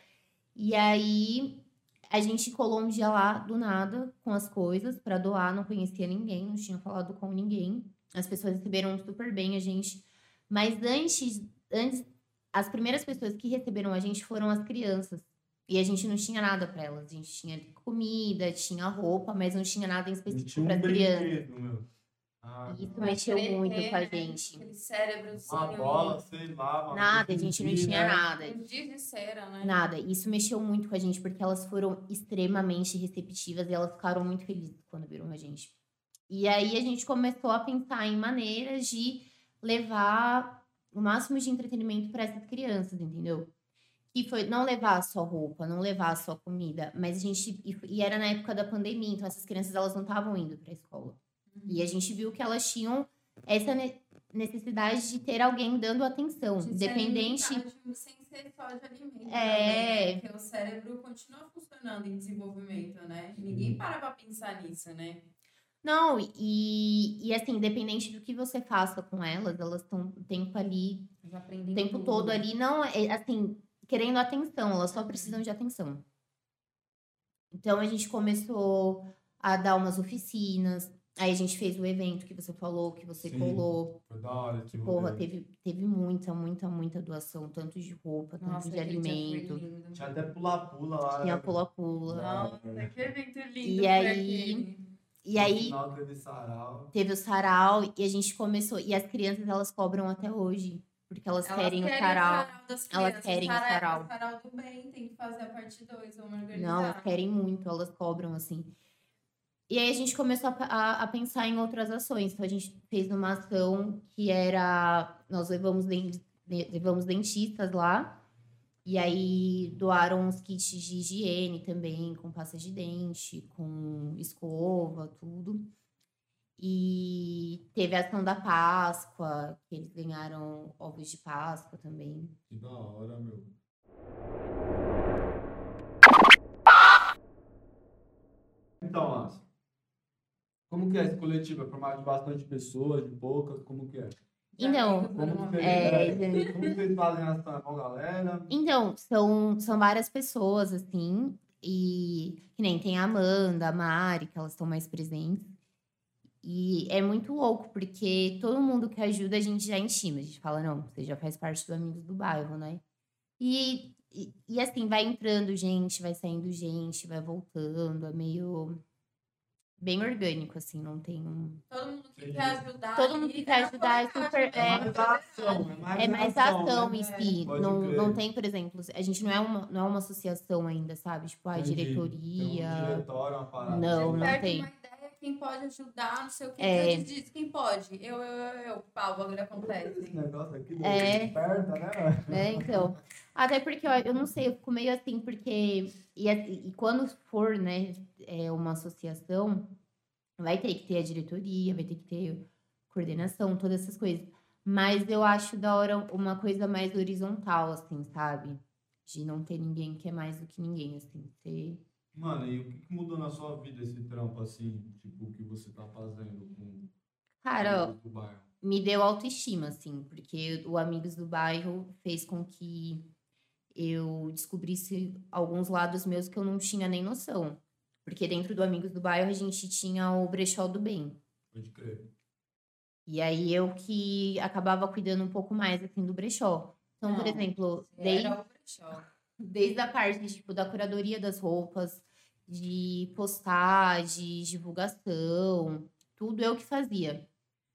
E aí a gente colou um dia lá do nada com as coisas pra doar, não conhecia ninguém, não tinha falado com ninguém. As pessoas receberam super bem a gente. Mas antes, antes as primeiras pessoas que receberam a gente foram as crianças. E a gente não tinha nada pra elas. A gente tinha comida, tinha roupa, mas não tinha nada em específico para um crianças. meu. Ah, Isso não. mexeu muito com a né? gente. Aquele cérebrozinho. uma bola, sei lá. uma Nada, a gente não tinha né? nada. Um dia de cera, né? Nada. Isso mexeu muito com a gente, porque elas foram extremamente receptivas e elas ficaram muito felizes quando viram a gente. E aí a gente começou a pensar em maneiras de levar o máximo de entretenimento para essas crianças, entendeu? Que foi não levar só roupa, não levar só comida, mas a gente. E, e era na época da pandemia, então essas crianças elas não estavam indo para a escola. E a gente viu que elas tinham essa ne- necessidade de ter alguém dando atenção, De independente. alimentado sem ser só de alimento. É. também, né? Porque o cérebro continua funcionando em desenvolvimento, né? Ninguém para pra pensar nisso, né? Não, e, e assim, independente do que você faça com elas, elas estão o tempo ali, o tempo tudo. todo ali, não, é, assim, querendo atenção, elas só precisam de atenção. Então a gente começou a dar umas oficinas, aí a gente fez o evento que você falou, que você Sim. colou, Foi da hora. que porra, teve, teve muita, muita, muita doação, tanto de roupa, tanto Nossa, de foi alimento. Tinha até pula-pula lá. tinha né? pula-pula. Nossa, que evento lindo E aí- aquele. E aí final teve sarau. teve o sarau e a gente começou, e as crianças elas cobram até hoje, porque elas, Elas querem o sarau. das Elas crianças. querem o sarau. O sarau do bem, tem que fazer a parte 2, vamos organizar. Não, elas querem muito, elas cobram assim. E aí a gente começou a, a- a pensar em outras ações. Então a gente fez uma ação que era. Nós levamos, de- levamos dentistas lá. E aí doaram uns kits de higiene também, com pasta de dente, com escova, tudo. E teve a ação da Páscoa, que eles ganharam ovos de Páscoa também. Que da hora, meu. Então, Márcio. Como que é esse coletivo? É formado de bastante pessoas, de poucas? Como que é? Então, Como vez. É, é, como que vocês fazem ação? É com a galera? Então, são, são várias pessoas, assim, e que nem tem a Amanda, a Mari, que elas estão mais presentes. E é muito louco, porque todo mundo que ajuda a gente já intima. A gente fala, não, você já faz parte do Amigos do Bairro, né? E, e, e assim, vai entrando gente, vai saindo gente, vai voltando, é meio bem orgânico, assim, não tem um. Todo mundo que quer ajudar. Todo mundo que quer ajudar é super- é- mais ação, é mais, É mais ação, ação né? em si. Pode Não, crer. não tem, por exemplo, a gente não é uma, não é uma associação ainda, sabe? Tipo, a Entendi. Tem um diretoria. diretório, uma parada. Não, Você não tem. Quem pode ajudar, não sei o que. É. Você diz, quem pode? Eu, eu, eu, eu. Pá, o bagulho acontece. Esse negócio aqui É. desperta, né? É, então. Até porque, ó, eu não sei, eu fico meio assim, porque. E, e quando for, né, é uma associação, vai ter que ter a diretoria, vai ter que ter coordenação, todas essas coisas. Mas eu acho da hora uma coisa mais horizontal, assim, sabe? De não ter ninguém que é mais do que ninguém, assim. Ter... Mano, e o que mudou na sua vida esse trampo, assim? Tipo, o que você tá fazendo com Cara, do bairro? me deu autoestima, assim, porque o Amigos do Bairro fez com que eu descobrisse alguns lados meus que eu não tinha nem noção. Porque dentro do Amigos do Bairro a gente tinha o Brechó do Bem. Pode crer. E aí eu que acabava cuidando um pouco mais, assim, do brechó. Então, por Não, exemplo, Você desde, Era o brechó. desde a parte, tipo, da curadoria das roupas, de postar, de divulgação, tudo eu que fazia.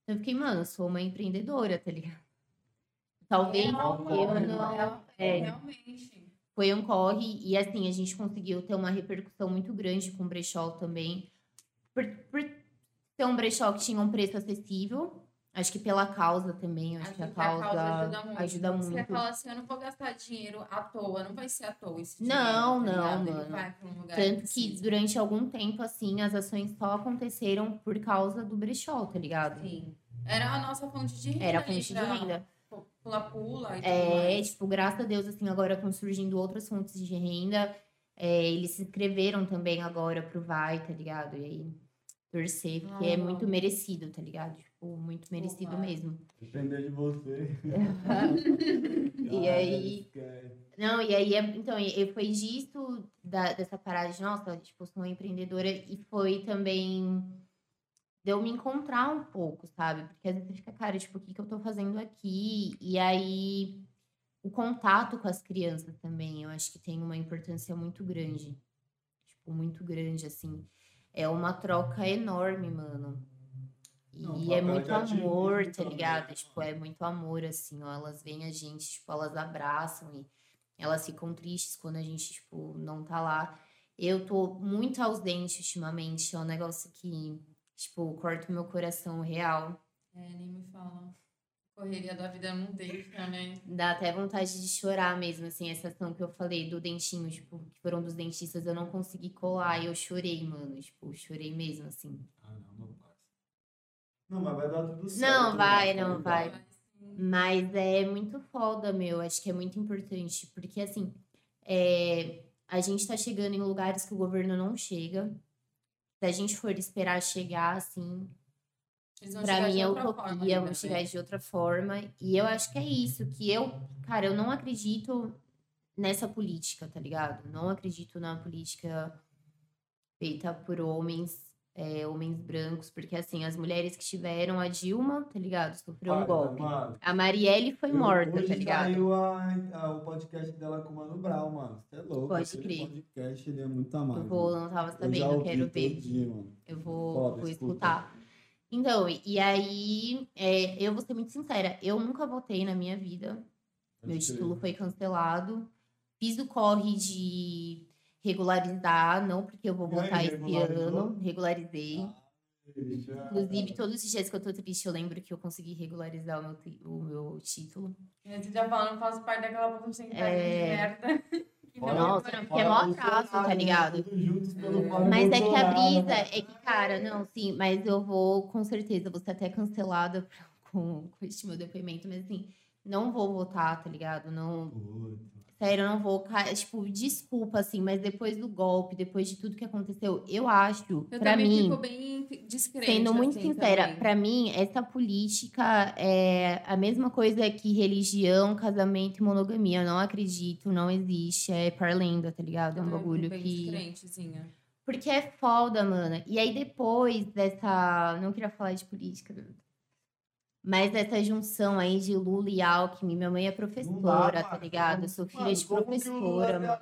Então, eu fiquei, mano, eu sou uma empreendedora, tá ligado? <laughs> Talvez É, eu não... É, É, realmente. foi um corre e assim a gente conseguiu ter uma repercussão muito grande com o brechó também por, por ser um brechó que tinha um preço acessível acho que pela causa também acho, que a causa, ajuda muito. ajuda Você muito. fala assim, eu não vou gastar dinheiro à toa, não vai ser à toa esse Não, dinheiro, tá não? Ele mano. vai pra um lugar tanto que precisa. durante algum tempo assim as ações só aconteceram por causa do brechó tá ligado Sim. Era a nossa fonte de renda. era a fonte de renda Pula-pula e tudo É, mais. tipo, graças a Deus, assim, agora estão surgindo outras fontes de renda. É, eles se inscreveram também agora pro Vai, tá ligado? E aí, torcer, porque Ai, é muito merecido, tá ligado? Tipo, muito merecido Vai. mesmo. Depender de você. <laughs> E Ah, aí-. Não, e aí, é- então, foi disso, da, dessa parada de, nossa, tipo, sou uma empreendedora, e foi também de eu me encontrar um pouco, sabe? Porque às vezes você fica, cara, tipo, o que, que eu tô fazendo aqui? E aí, o contato com as crianças também, eu acho que tem uma importância muito grande. Tipo, muito grande, assim. É uma troca enorme, mano. E é muito amor, tá também, ligado? né, Tipo, é muito amor, assim, ó. Elas veem a gente, tipo, elas abraçam e elas ficam tristes quando a gente, tipo, não tá lá. Eu tô muito ausente ultimamente, é um negócio que, tipo, corta o meu coração real. É, nem me fala. Correria da vida não deixa, né? Dá até vontade de chorar mesmo, assim, essa ação que eu falei do dentinho, tipo, que foram dos dentistas, eu não consegui colar e eu chorei, mano. Tipo, chorei mesmo, assim. Ah, não, não passa. Não, mas vai dar tudo certo. Não, vai, né? não vai. Mas, sim. Mas é muito foda, meu. Acho que é muito importante. Porque, assim, é, a gente tá chegando em lugares que o governo não chega. Se a gente for esperar chegar, assim, de mim é utopia, vão ainda, chegar né? de outra forma. E eu acho que é isso, que eu, cara, eu não acredito nessa política, tá ligado? Não acredito na política feita por homens, é, homens brancos, porque assim, as mulheres que tiveram a Dilma, tá ligado? Sofreu um golpe. mano, A Marielle foi eu- morta, hoje tá ligado? saiu a, a- o podcast dela com o Mano Brown, mano. Você é louco. Pode crer. podcast, ele é muito amado. Eu vou, não tava Eu sabendo, ouvi quero todo ver. dia. Eu vou, Foda, vou escuta. escutar. Então, e e aí, é, eu vou ser muito sincera, eu nunca votei na minha vida. Pode Meu crer. título foi cancelado. Fiz o corre de regularizar, não porque eu vou aí, votar esse ano. Regularizei. Ah, já- Inclusive, todos os dias que eu tô triste, eu lembro que eu consegui regularizar o meu, o meu título. Você já fala, não faço parte daquela porcentagem É. de merda. <laughs> Que não Fora- Nossa, é porque é mó atraso, tá ligado? É. Mas é que a brisa é que, cara, não, sim, mas eu vou, com certeza, vou ser até cancelada <laughs> com, com este meu depoimento, mas assim, não vou votar, tá ligado? Não, Puta. Sério, eu não vou, tipo, desculpa, assim, mas depois do golpe, depois de tudo que aconteceu, eu acho, Eu pra também mim, fico bem discreta. sendo muito assim, sincera, também. pra mim, essa política é a mesma coisa que religião, casamento e monogamia. Eu não acredito, não existe, é parlenda, tá ligado? É um Eu fico bagulho bem que... Porque é foda, mano. E aí, depois dessa. Não queria falar de política, mas dessa junção aí de Lula e Alckmin. Minha mãe é Não dá, professora, tá mano. ligado? Eu sou filha Mano, de como que Lula professora, é mano.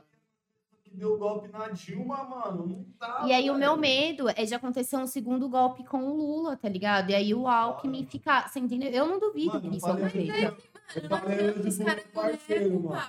que deu golpe na Dilma, mano. Não tá. E aí, o meu medo é de acontecer um segundo golpe com o Lula, tá ligado? E aí, o Alckmin ficar. Você entendeu? Eu não duvido Mano, que isso aconteça. Eu Não falei hoje caras meu parceiro, mano.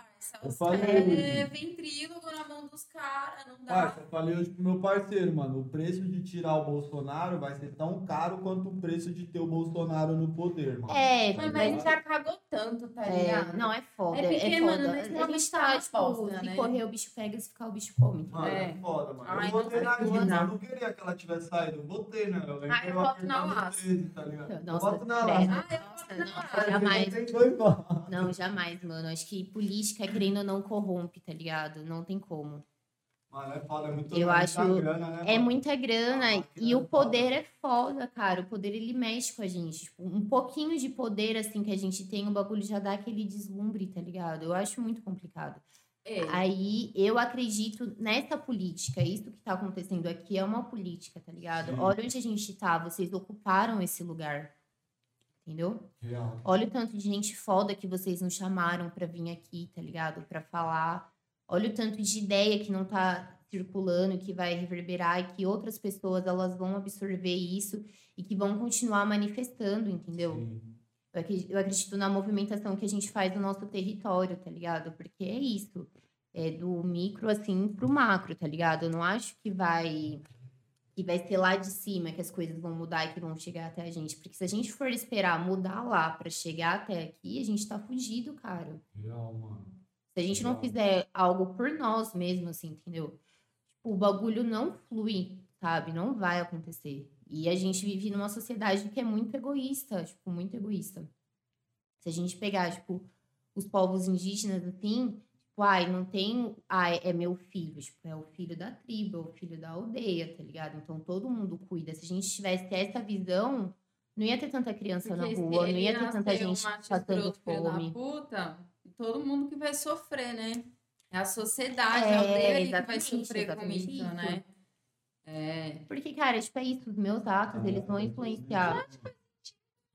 Eu falei hoje. é ventrílogo na mão dos caras, não dá. Parça, eu falei hoje pro meu parceiro, mano. O preço de tirar o Bolsonaro vai ser tão caro quanto o preço de ter o Bolsonaro no poder, mano. É, Mas, mas. mas já cagou tanto, tá É, ligado? não, é foda. É porque, é mano, foda. nesse a momento gente tá tá, tipo, bosta, se né? correr o bicho pega, se ficar o bicho come. Mano, É. é foda, mano. Ai, eu votei não na Dilma, eu não queria que ela tivesse saído. Eu votei, né? Eu lembro Ah, que eu voto na laço. 13, tá ligado? Nossa, eu voto na laço. Ah, eu voto na jamais. Não, jamais, mano. Acho que política, querendo ou não, corrompe, tá ligado? Não tem como. Mano, é foda, é muito Eu muita acho- grana, né, É muita grana. Ah, e o é poder é foda, cara. O poder, ele mexe com a gente. Tipo, um pouquinho de poder, assim, que a gente tem, o bagulho já dá aquele deslumbre, tá ligado? Eu acho muito complicado. É. Aí eu acredito nessa política. Isso que tá acontecendo aqui é uma política, tá ligado? Sim. Olha onde a gente tá, vocês ocuparam esse lugar. Entendeu? Real. Olha o tanto de gente foda que vocês não chamaram pra vir aqui, tá ligado? Pra falar. Olha o tanto de ideia que não tá circulando, que vai reverberar e que outras pessoas elas vão absorver isso e que vão continuar manifestando, entendeu? Sim. Eu acre- eu acredito na movimentação que a gente faz no nosso território, tá ligado? Porque é isso. É do micro, assim, pro macro, tá ligado? Eu não acho que vai que vai ser lá de cima que as coisas vão mudar e que vão chegar até a gente. Porque se a gente for esperar mudar lá pra chegar até aqui, a gente tá fugido, cara. Real, mano. Se a gente não fizer algo por nós mesmos, assim, entendeu? Tipo, o bagulho não flui, sabe? Não vai acontecer. E a gente vive numa sociedade que é muito egoísta, tipo, muito egoísta. Se a gente pegar, tipo, os povos indígenas, assim, tipo, ai, não tem. Ai, é meu filho. Tipo, é o filho da tribo, é o filho da aldeia, tá ligado? Então todo mundo cuida. Se a gente tivesse essa visão, não ia ter tanta criança na Porque rua, não ia ter tanta gente passando fome. puta, todo mundo que vai sofrer, né? É a sociedade, É, a aldeia ali que vai exatamente, sofrer com isso, isso. né? É. Porque, cara, tipo, é isso. Os meus atos, eles Ah, vão influenciar.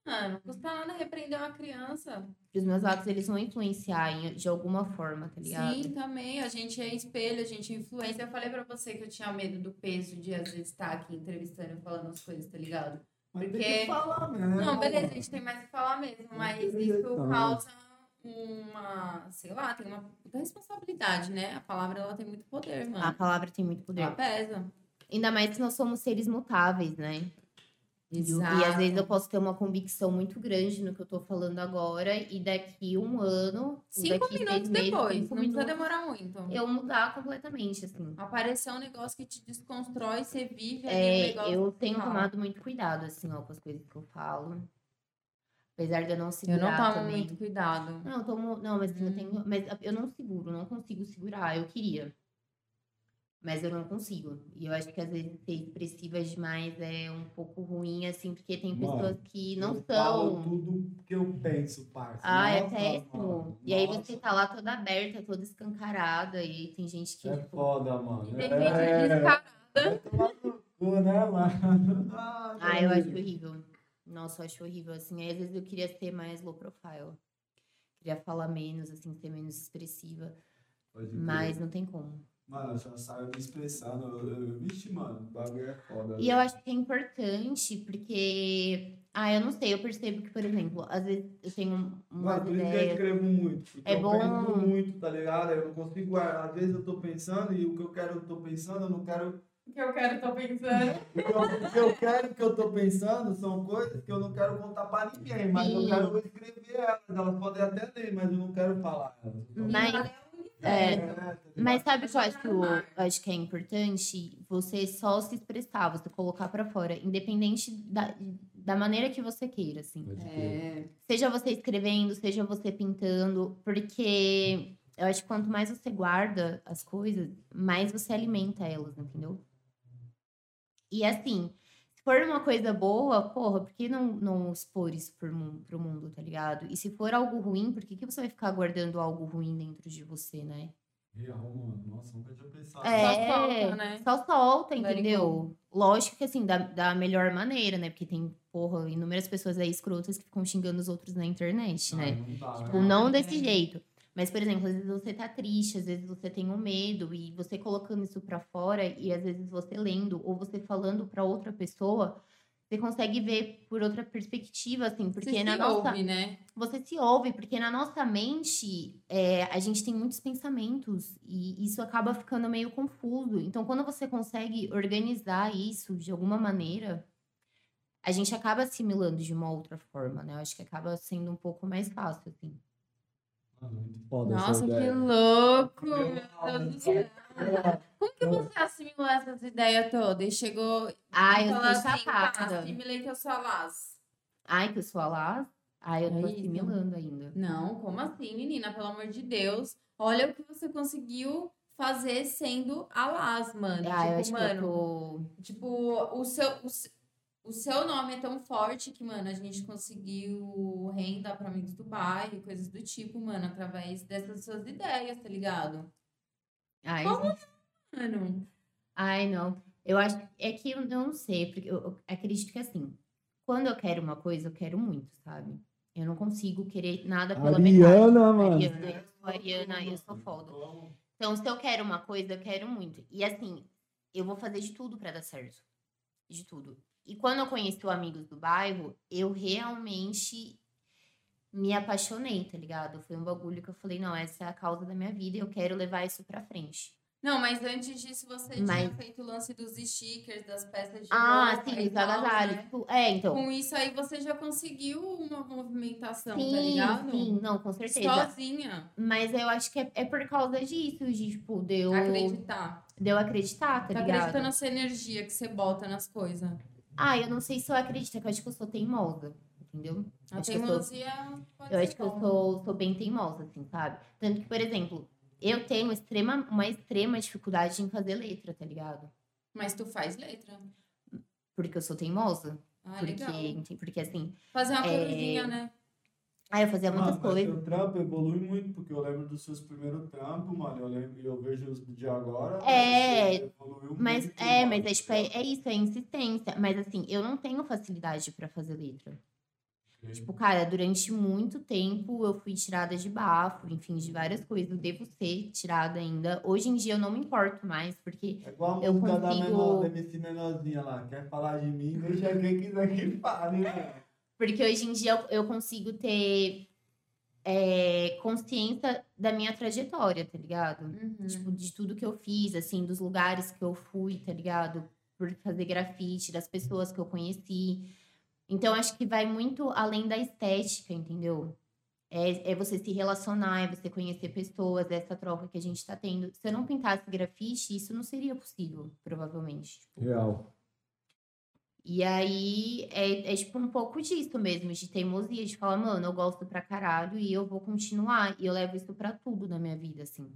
Mano, não custa nada repreender uma criança. Os meus atos, eles vão influenciar em- de alguma forma, tá ligado? Sim, também. A gente é espelho, a gente é influência. Eu falei pra você que eu tinha medo do peso de, às vezes, estar aqui entrevistando e falando as coisas, tá ligado? Mas Porque- tem que falar mesmo. Não, beleza, a gente tem mais o que falar mesmo, mas isso jeito, causa uma, sei lá, tem uma puta responsabilidade, né? A palavra, ela tem muito poder, A mano. palavra tem muito poder. Ela pesa. Ainda mais que nós somos seres mutáveis, né? E, e Exato. às vezes eu posso ter uma convicção muito grande no que eu tô falando agora, e daqui um ano, Cinco daqui minutos meses, depois, cinco não precisa minutos, demorar muito. eu mudar completamente, assim. Aparecer um negócio que te desconstrói, você vive ali um É, negócio eu tenho tomado muito cuidado, assim, ó, com as coisas que eu falo. Apesar de eu não Eu segurar não tomo também. muito cuidado. Não, eu tomo. Não, mas assim, eu Hum. tenho. Mas eu não seguro, não consigo segurar. Eu queria. Mas eu não consigo. E eu acho que às vezes ser expressiva demais é um pouco ruim, assim, porque tem Mano, pessoas que não eu falo são. tudo que eu penso, parça. Ah, é Nossa, péssimo. mano, E aí você tá lá toda aberta, toda escancarada, e tem gente que, É tipo, foda, mano. E tem é... gente descarada. Vai tomar no cu, né, mano? Ah, eu acho horrível. Nossa, eu acho horrível, assim. Aí, às vezes eu queria ser mais low profile. Queria falar menos, assim, ser menos expressiva. Mas não tem como. Mano, eu só saio me expressando. Eu, eu, vixe, mano, o bagulho é foda. E eu acho que é importante, porque. Ah, eu não sei, eu percebo que, por exemplo, às vezes eu tenho umas Mano, por isso que eu escrevo muito. Porque É eu bom- penso muito, tá ligado? Eu não consigo guardar. Às vezes eu tô pensando e o que eu quero, eu tô pensando, eu não quero. O que eu quero, tô pensando. <laughs> O que eu, eu quero, o que eu tô pensando são coisas que eu não quero contar pra ninguém, mas eu Sim. quero escrever elas. Elas podem até ler, mas eu não quero falar elas. Mas- É, tá Mas sabe o que eu acho que, eu, eu acho que é importante? Você só se expressar, você colocar pra fora, independente da, da maneira que você queira, assim. É, Seja você escrevendo, seja você pintando, porque eu acho que quanto mais você guarda as coisas, mais você alimenta elas, entendeu? E assim, se for uma coisa boa, porra, por que não, não expor isso pro, mu- pro mundo, tá ligado? E se for algo ruim, por que, que você vai ficar guardando algo ruim dentro de você, né? Real, mano. Nossa, nunca tinha pensado. É, solta, né? Só solta, entendeu? Lógico que assim, da, da melhor maneira, né? Porque tem, porra, inúmeras pessoas aí escrotas que ficam xingando os outros na internet, né? não dá, Tipo, né? não é. desse jeito. Mas, por exemplo, às vezes você tá triste, às vezes você tem um medo, e você colocando isso pra fora, e às vezes você lendo, ou você falando pra outra pessoa, você consegue ver por outra perspectiva, assim, porque você na se nossa. ouve, né? Você se ouve, porque na nossa mente é, a gente tem muitos pensamentos e isso acaba ficando meio confuso. Então, quando você consegue organizar isso de alguma maneira, a gente acaba assimilando de uma outra forma, né? Eu acho que acaba sendo um pouco mais fácil, assim. Mano, muito foda Nossa, que ideia. louco! Meu Deus do céu. Como que você assimilou essas ideias todas? E chegou Ai, e eu falou sou assim, tá, chapada. assimilei que eu sou a Laz. Ai, que eu sou a Laz? Ai, eu tô É assimilando ainda. Não, como assim, menina? Pelo amor de Deus. Olha o que você conseguiu fazer sendo a Laz, mano. Ai, eu tipo, acho mano, que eu tô... tipo, o seu, o, o seu nome é tão forte que, mano, a gente conseguiu renda pra amigos do bairro, coisas do tipo, mano, através dessas suas ideias, tá ligado? Ai, Como? Mano, ai, não. Eu acho é que eu não sei, porque eu, eu acredito que assim, quando eu quero uma coisa, eu quero muito, sabe? Eu não consigo querer nada pela metade. Ariana, mano. Ariana, eu sou Ariana, eu sou foda. Então, se eu quero uma coisa, eu quero muito. E assim, eu vou fazer de tudo pra dar certo. De tudo. E quando eu conheci o Amigos do Bairro, eu realmente me apaixonei, tá ligado? Foi um bagulho que eu falei, não, essa é a causa da minha vida e eu quero levar isso pra frente. Não, mas antes disso você tinha Mas- feito o lance dos stickers, das peças de Ah, roupa sim, os agasalhos. né? tipo, É, então. Com isso aí você já conseguiu uma movimentação, tá Sim, ligado? sim, não, com certeza. Sozinha. Mas eu acho que é, é por causa disso, de, tipo, de eu, Acreditar. de eu acreditar, tá Tá ligado? acreditando nessa energia que você bota nas coisas. Ah, eu não sei se eu acredito, é que eu acho que eu sou teimosa, entendeu? A Acho que eu sou- teimosia pode Eu acho que eu bom. sou, sou bem teimosa, assim, sabe? Tanto que, por exemplo, eu tenho extrema, uma extrema dificuldade em fazer letra, tá ligado? Mas tu faz letra. Porque eu sou teimosa. Ah, legal. porque, porque, assim, Fazer uma é, né? Aí eu fazia muitas mas coisas. seu trampo evolui muito, porque eu lembro dos seus primeiros trampos, mano. Eu lembro, eu vejo os de agora. É, Mas muito, é, mas é, tipo, é, é isso, é insistência. Mas assim, eu não tenho facilidade pra fazer letra. Tipo, cara, durante muito tempo eu fui tirada de bafo, enfim, de várias coisas. Eu devo ser tirada ainda. Hoje em dia eu não me importo mais, porque É igual a Eu música da, consigo- menor, da MC Menorzinha lá. Quer falar de mim, deixa quem quiser que fale, né? Porque hoje em dia eu, eu consigo ter é, consciência da minha trajetória, tá ligado? Uhum. Tipo, de tudo que eu fiz, assim, dos lugares que eu fui, tá ligado? Por fazer grafite, das pessoas que eu conheci. Então, acho que vai muito além da estética, entendeu? É, é você se relacionar, é você conhecer pessoas, é essa troca que a gente tá tendo. Se eu não pintasse grafite, isso não seria possível, provavelmente. Tipo, Real. E aí é, é tipo um pouco disso mesmo, de teimosia, de falar, mano, eu gosto pra caralho e eu vou continuar. E eu levo isso pra tudo na minha vida, assim.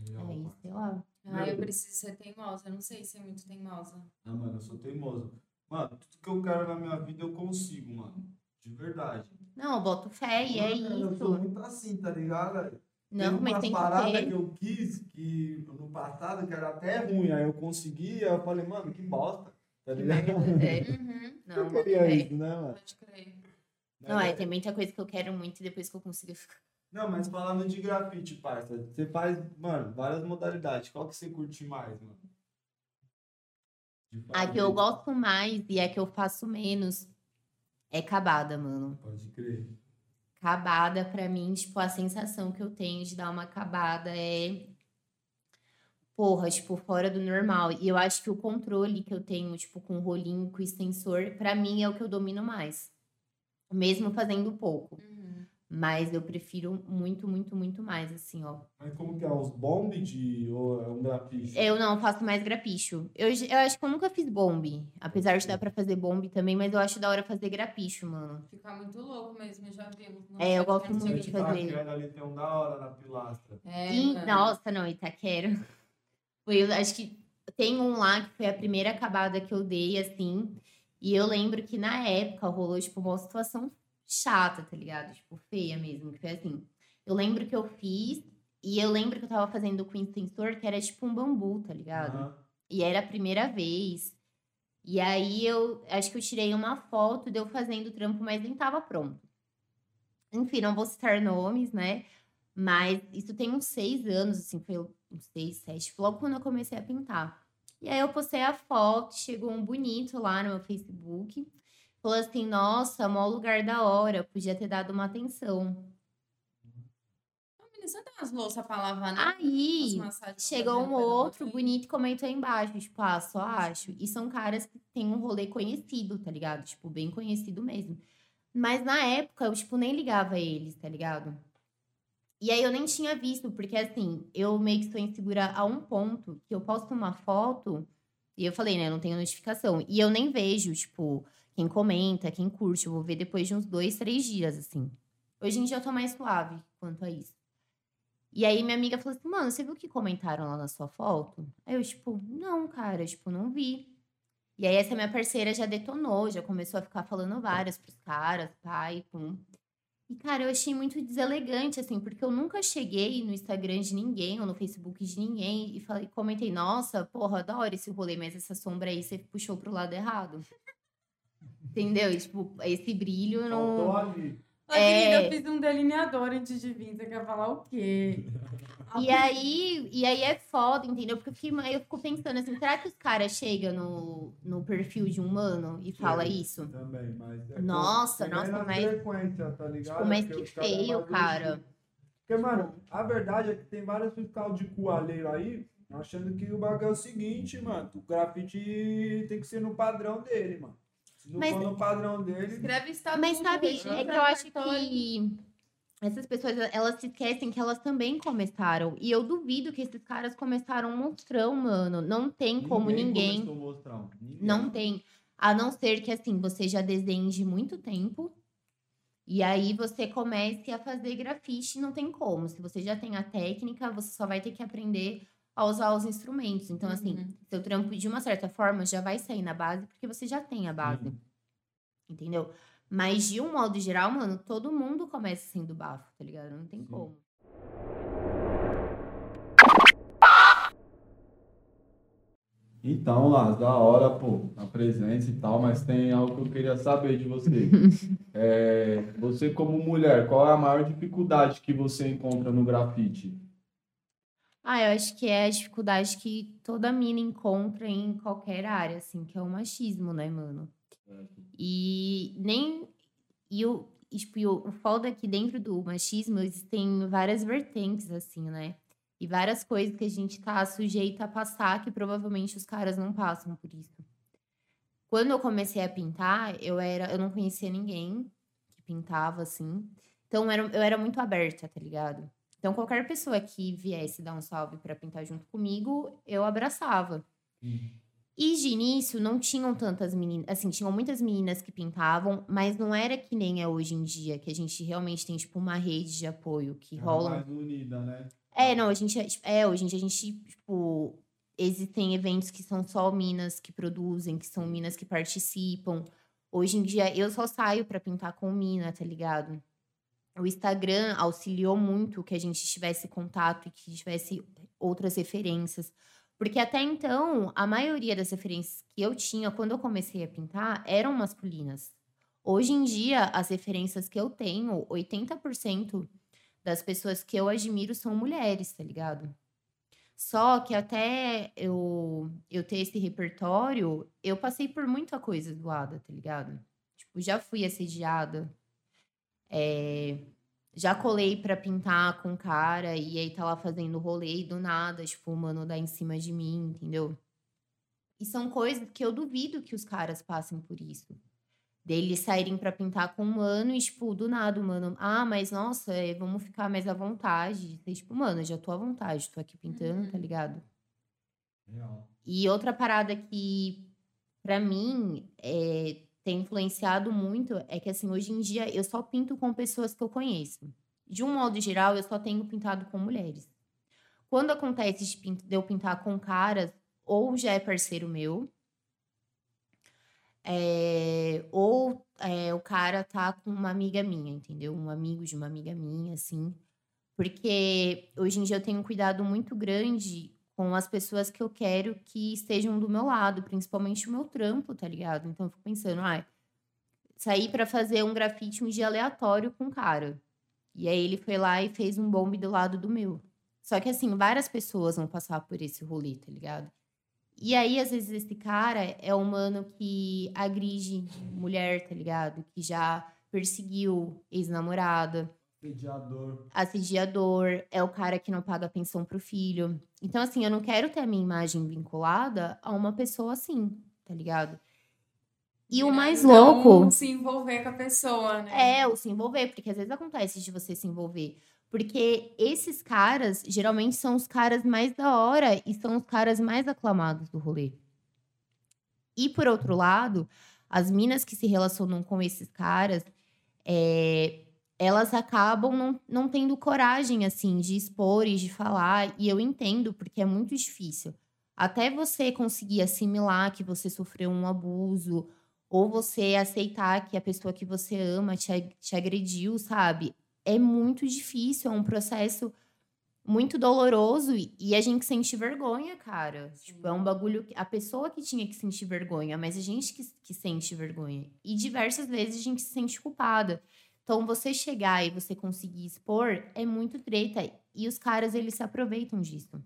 Real. Aí, sei lá. Ah, eu preciso ser teimosa. Eu não sei ser muito teimosa. Ah, mano, eu sou teimoso. Mano, tudo que eu quero na minha vida eu consigo, mano. De verdade. Não, eu boto fé e é Mano, Eu sou isso. muito assim, tá ligado? Não, Teve mas umas tem que paradas ter. que eu quis, que no passado, que era até ruim, aí eu consegui, aí eu falei, mano, que bosta, tá ligado? merda. É. Uhum. Não, eu queria fé. isso, né, mano? Pode crer. Não, é, tem muita coisa que eu quero muito e depois que eu consigo ficar. Não, mas falando de grafite, parça, você faz, mano, várias modalidades. Qual que você curte mais, mano? A que eu gosto mais e a que eu faço menos é cabada, mano. Pode crer. Cabada, pra mim, tipo, a sensação que eu tenho de dar uma cabada é. Porra, tipo, fora do normal. E eu acho que o controle que eu tenho, tipo, com o rolinho, com o extensor, pra mim é o que eu domino mais. Mesmo fazendo pouco. Uhum. Mas eu prefiro muito, muito, muito mais, assim, ó. Mas como que é? Os bombe de. ou é um grafite? Eu não faço mais grapicho. Eu, eu acho que eu nunca fiz bombe. Apesar de dar pra fazer bombe também, mas eu acho da hora fazer grapicho, mano. Ficar muito louco mesmo, eu já vi. É, eu gosto muito que de fazer. Taquera ali tem um da hora na pilastra. É, E- nossa, não, Itaquera. Foi, eu acho que tem um lá que foi a primeira acabada que eu dei, assim. E eu lembro que na época rolou, tipo, uma situação chata, tá ligado? Tipo, feia mesmo. Que foi assim. Eu lembro que eu fiz, e eu lembro que eu tava fazendo com o extensor, que era tipo um bambu, tá ligado? Aham. E era a primeira vez. E aí eu acho que eu tirei uma foto de eu fazendo o trampo, mas nem tava pronto. Enfim, não vou citar nomes, né? Mas isso tem uns seis anos, assim, foi uns seis, sete, logo quando eu comecei a pintar. E aí eu postei a foto, chegou um bonito lá no meu Facebook. Falou assim, nossa, maior lugar da hora, podia ter dado uma atenção. Você tem umas louças pra lavar, né? Aí, Chegou um outro bonito e comentou aí embaixo, tipo, ah, só acho. E são caras que têm um rolê conhecido, tá ligado? Tipo, bem conhecido mesmo. Mas na época, eu, tipo, nem ligava a eles, tá ligado? E aí eu nem tinha visto, porque assim, eu meio que sou insegura a um ponto que eu posto uma foto e eu falei, né, eu não tenho notificação. E eu nem vejo, tipo, quem comenta, quem curte. Eu vou ver depois de uns dois, três dias, assim. Hoje em dia eu tô mais suave quanto a isso. E aí minha amiga falou assim, mano, você viu o que comentaram lá na sua foto? Aí eu, tipo, não, cara, tipo, não vi. E aí essa minha parceira já detonou, já começou a ficar falando várias pros caras, pai, pum. E, cara, eu achei muito deselegante, assim, porque eu nunca cheguei no Instagram de ninguém ou no Facebook de ninguém e falei, comentei, nossa, porra, adoro esse rolê, mas essa sombra aí você puxou pro lado errado. Entendeu? E, tipo, esse brilho não. ali. Ô, É. eu fiz um delineador antes de vir. Você quer falar o quê? <laughs> E aí, e aí é foda, entendeu? Porque eu, fiquei- eu fico pensando assim, será que os caras chegam no, no perfil de um mano e fala isso? Também, mas... É Nossa, nossa, tem mas- frequência, tá ligado? Tipo, mas Porque que é feio, cara. doidinho. Porque, mano, a verdade é que tem vários fiscal de cu alheio aí, achando que o bagulho é o seguinte, mano. O grafite tem que ser no padrão dele, mano. Mas- no padrão dele, Escreve estatuto. Mas sabe, é que eu acho que essas pessoas, elas se esquecem que elas também começaram. E eu duvido que esses caras começaram um monstrão, mano. Não tem como ninguém. começou a mostrar. Ninguém. Não tem. A não ser que, assim, você já desenhe de muito tempo. E aí você comece a fazer grafite, não tem como. Se você já tem a técnica, você só vai ter que aprender a usar os instrumentos. Então, assim, Uhum. seu trampo, de uma certa forma, já vai sair na base, porque você já tem a base. Entendeu? Mas, de um modo geral, mano, todo mundo começa sendo bafo, tá ligado? Não tem Sim. como. Então, Lars, da hora, pô, a presença e tal, mas tem algo que eu queria saber de você. <laughs> É, você, como mulher, qual é a maior dificuldade que você encontra no grafite? Ah, eu acho que é a dificuldade que toda mina encontra em qualquer área, assim, que é o machismo, né, mano? E nem. E o, e, tipo, e o, o foda é que dentro do machismo existem várias vertentes, assim, né? E várias coisas que a gente tá sujeito a passar que provavelmente os caras não passam por isso. Quando eu comecei a pintar, eu era, eu não conhecia ninguém que pintava assim. Então eu era, eu era muito aberta, tá ligado? Então qualquer pessoa que viesse dar um salve pra pintar junto comigo, eu abraçava. E de início não tinham tantas meninas, assim, tinham muitas meninas que pintavam, mas não era que nem é hoje em dia, que a gente realmente tem tipo uma rede de apoio que É rola mais unida, né? é, não, a gente é, tipo, é, hoje em dia a gente, tipo, existem eventos que são só minas que produzem, que são minas que participam. Hoje em dia eu só saio pra pintar com mina, tá ligado? O Instagram auxiliou muito que a gente tivesse contato e que tivesse outras referências. Porque até então, a maioria das referências que eu tinha quando eu comecei a pintar eram masculinas. Hoje em dia, as referências que eu tenho, 80% das pessoas que eu admiro são mulheres, tá ligado? Só que até eu, eu ter esse repertório, eu passei por muita coisa zoada, tá ligado? Tipo, já fui assediada. É, já colei pra pintar com cara e aí tá lá fazendo rolê e do nada, tipo, o mano dá em cima de mim, entendeu? E são coisas que eu duvido que os caras passem por isso deles saírem pra pintar com um mano e, tipo, do nada, o mano, ah, mas nossa, é, vamos ficar mais à vontade. E, tipo, mano, eu já tô à vontade, tô aqui pintando, tá Uhum. ligado? Real. E outra parada que, pra mim, é, tem influenciado muito é que, assim, hoje em dia eu só pinto com pessoas que eu conheço. De um modo geral, eu só tenho pintado com mulheres. Quando acontece de, eu pintar com caras, ou já é parceiro meu, é, ou é, o cara tá com uma amiga minha, entendeu? Um amigo de uma amiga minha, assim. Porque hoje em dia eu tenho um cuidado muito grande com as pessoas que eu quero que estejam do meu lado, principalmente o meu trampo, tá ligado? Então eu fico pensando, ah, saí pra fazer um grafite um dia aleatório com um cara. E aí ele foi lá e fez um bombe do lado do meu. Só que assim, várias pessoas vão passar por esse rolê, tá ligado? E aí, às vezes, esse cara é um mano que agride mulher, tá ligado? Que já perseguiu ex-namorada Sediador. assediador, é o cara que não paga pensão pro filho. Então, assim, eu não quero ter a minha imagem vinculada a uma pessoa assim, tá ligado? E o mais Não louco se envolver com a pessoa, né? é o se envolver, porque às vezes acontece de você se envolver. Porque esses caras, geralmente, são os caras mais da hora e são os caras mais aclamados do rolê. E, por outro lado, as minas que se relacionam com esses caras, é, elas acabam não, não tendo coragem, assim, de expor e de falar. E eu entendo, porque é muito difícil. até você conseguir assimilar que você sofreu um abuso, ou você aceitar que a pessoa que você ama te, te agrediu, sabe? É muito difícil, é um processo muito doloroso e, a gente sente vergonha, cara. Tipo, é um bagulho que a pessoa que tinha que sentir vergonha, mas a gente que, que sente vergonha. E diversas vezes a gente se sente culpada. Então, você chegar e você conseguir expor é muito treta. E os caras, eles se aproveitam disso.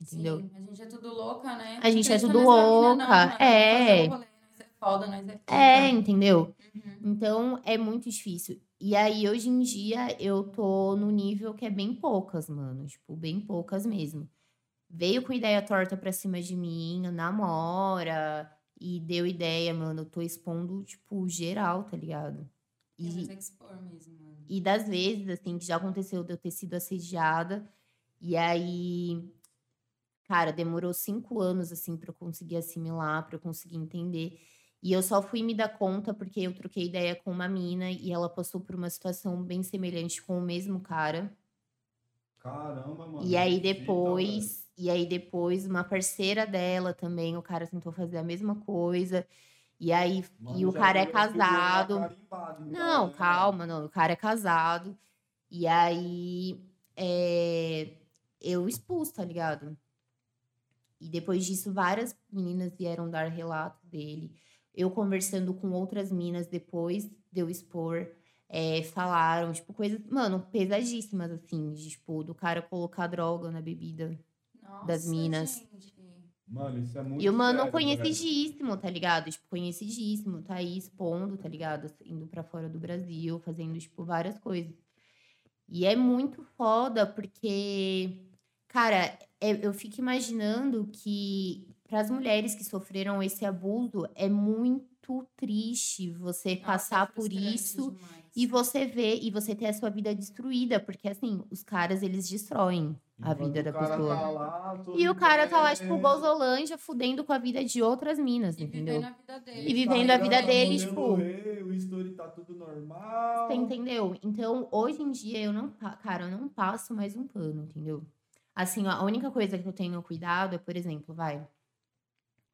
Entendeu? Sim, a gente é tudo louca, né? A gente é tudo mina, louca, não, é. rolê, é foda, é É, entendeu? Uhum. Então é muito difícil. E aí, hoje em dia, eu tô no nível que é bem poucas, mano. Tipo, bem poucas mesmo. Veio com ideia torta pra cima de mim, namora, e deu ideia, mano. Eu tô expondo, tipo, geral, tá ligado? Tem E, expor mesmo, mano. e das vezes, assim, que já aconteceu de eu ter sido assediada. E aí, cara, demorou cinco anos, assim, pra eu conseguir assimilar, pra eu conseguir entender. E eu só fui me dar conta porque eu troquei ideia com uma mina e ela passou por uma situação bem semelhante com o mesmo cara. Caramba, mano. E aí fita, depois, e aí depois uma parceira dela também, o cara tentou fazer a mesma coisa. E aí. Mano, e o já cara é casado. então, Não, né, calma, não. O cara é casado. E aí é, eu expus, tá ligado? E depois disso, várias meninas vieram dar relato dele. Eu conversando com outras minas depois de eu expor, é, falaram, tipo, coisas, mano, pesadíssimas, assim, de, tipo, do cara colocar droga na bebida. das Nossa, minas. gente. Mano, isso é muito E o mano sério, conhecidíssimo, tá ligado? Tipo, conhecidíssimo, tá aí expondo, tá ligado? Indo pra fora do Brasil, fazendo, tipo, várias coisas. E é muito foda, porque, cara, é- eu fico imaginando que para as mulheres que sofreram esse abuso, é muito triste você Nossa, é passar por isso demais. E você ver e você ter a sua vida destruída, porque assim, os caras eles destroem a Enquanto vida da pessoa. tá lá, E o cara tá lá, tipo, bem, gozolândia, fudendo com a vida de outras minas, E entendeu? vivendo a vida dele. E vivendo a vida dele, tipo- morrer, o story tá tudo normal. Você entendeu? Então, hoje em dia, eu não, cara, eu não passo mais um pano, entendeu? Assim, a única coisa que eu tenho cuidado é, por exemplo, vai,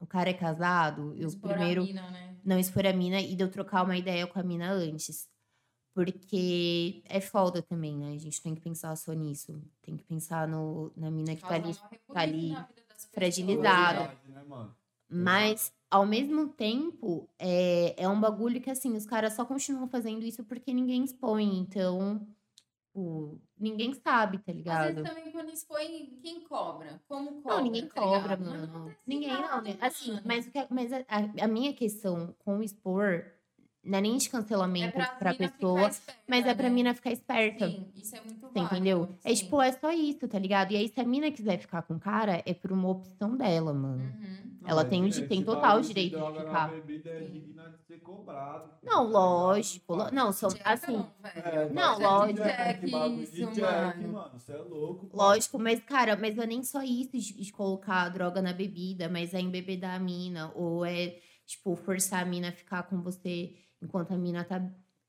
o cara é casado, eu Expor a primeiro mina, né? não expor a mina e de eu trocar uma ideia com a mina antes. Porque é foda também, né? A gente tem que pensar só nisso. Tem que pensar no, na mina que tá ali rebuliço ali fragilizada. né? Verdade, né, mano? Mas, ao mesmo tempo, é, é um bagulho que, assim, os caras só continuam fazendo isso porque ninguém expõe. Então, tipo, ninguém sabe, tá Às ligado? vezes também quando expõe, quem cobra? Como cobra? Não, ninguém tá cobra, não mano. acontece Ninguém, não. nada, né? Assim, mas, o que, mas a, a- a minha questão com o expor não é nem de é cancelamento pra, pra, ficar pessoa, esperta, mas é pra né? mina ficar esperta. Sim, isso é muito Você válido. entendeu? É sim. tipo, é só isso, tá ligado? E aí, se a mina quiser ficar com o cara, é por uma opção dela, mano. Uhum. Ela Não, tem o esse- di- tem total direito de na ficar. bebida é Sim. digna de ser cobrado. tá Não, ligado? lógico. lo-. Não, são, assim. É, Não, lógico. Jack, Isso, Jack, mano. Você é louco. pai. Lógico, mas, cara, mas não é nem só isso de, de colocar a droga na bebida, mas é embebedar a mina, ou é, tipo, forçar a mina a ficar com você enquanto a mina tá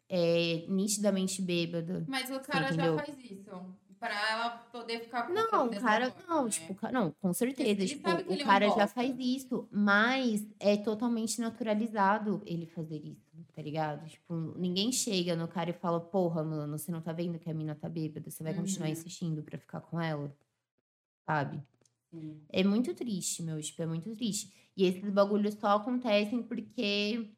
é, nitidamente bêbada. Mas o cara já entendeu? faz isso. Pra ela poder ficar com Não, o cara, forma, não, né? tipo, ca- não, com certeza, Ele tipo, o cara já faz isso, mas é totalmente naturalizado ele fazer isso, tá ligado? Tipo, ninguém chega no cara e fala, porra, mano, você não tá vendo que a mina tá bêbada, você vai continuar Uhum. insistindo pra ficar com ela? Sabe? É muito triste, meu, tipo, é muito triste. E esses bagulhos só acontecem porque,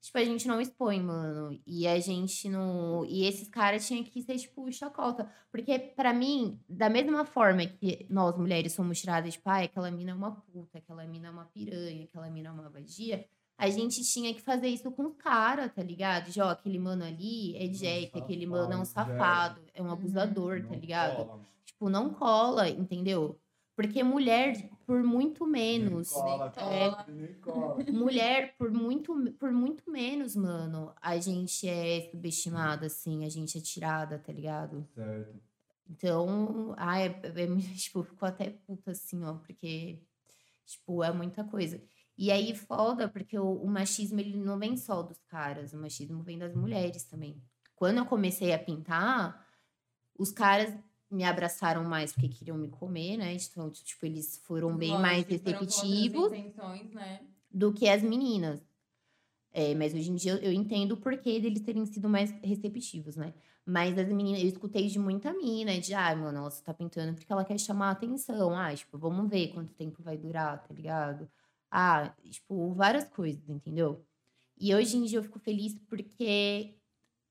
tipo, a gente não expõe, mano. E a gente não. E esses caras tinham que ser, tipo, chacota. Porque, pra mim, da mesma forma que nós mulheres somos tiradas, tipo, ah, aquela mina é uma puta, aquela mina é uma piranha, aquela mina é uma vadia. A gente tinha que fazer isso com os caras, tá ligado? Já, ó, aquele mano ali é Jack, aquele mano é um safado, é um Uhum. abusador, tá Não ligado? cola. Tipo, não cola, entendeu? Porque mulher, por muito menos. Nem cola, É. cara, nem cola. Mulher, por muito, por muito menos, mano, a gente é subestimada, assim, a gente é tirada, tá ligado? Certo. Então, ai, é, é, <laughs> tipo, ficou até puta, assim, ó, porque, tipo, é muita coisa. E aí, foda, porque o, o machismo, ele não vem só dos caras, o machismo vem das mulheres também. Quando eu comecei a pintar, os caras me abraçaram mais porque queriam me comer, né? Então, tipo, eles foram bem Lógico, mais receptivos né? do que as meninas. É, mas hoje em dia eu, eu entendo o porquê deles terem sido mais receptivos, né? Mas as meninas, eu escutei de muita mina, de, ah, mano, ela só tá pintando porque ela quer chamar a atenção. Ah, tipo, vamos ver quanto tempo vai durar, tá ligado? Ah, tipo, várias coisas, entendeu? E hoje em dia eu fico feliz porque,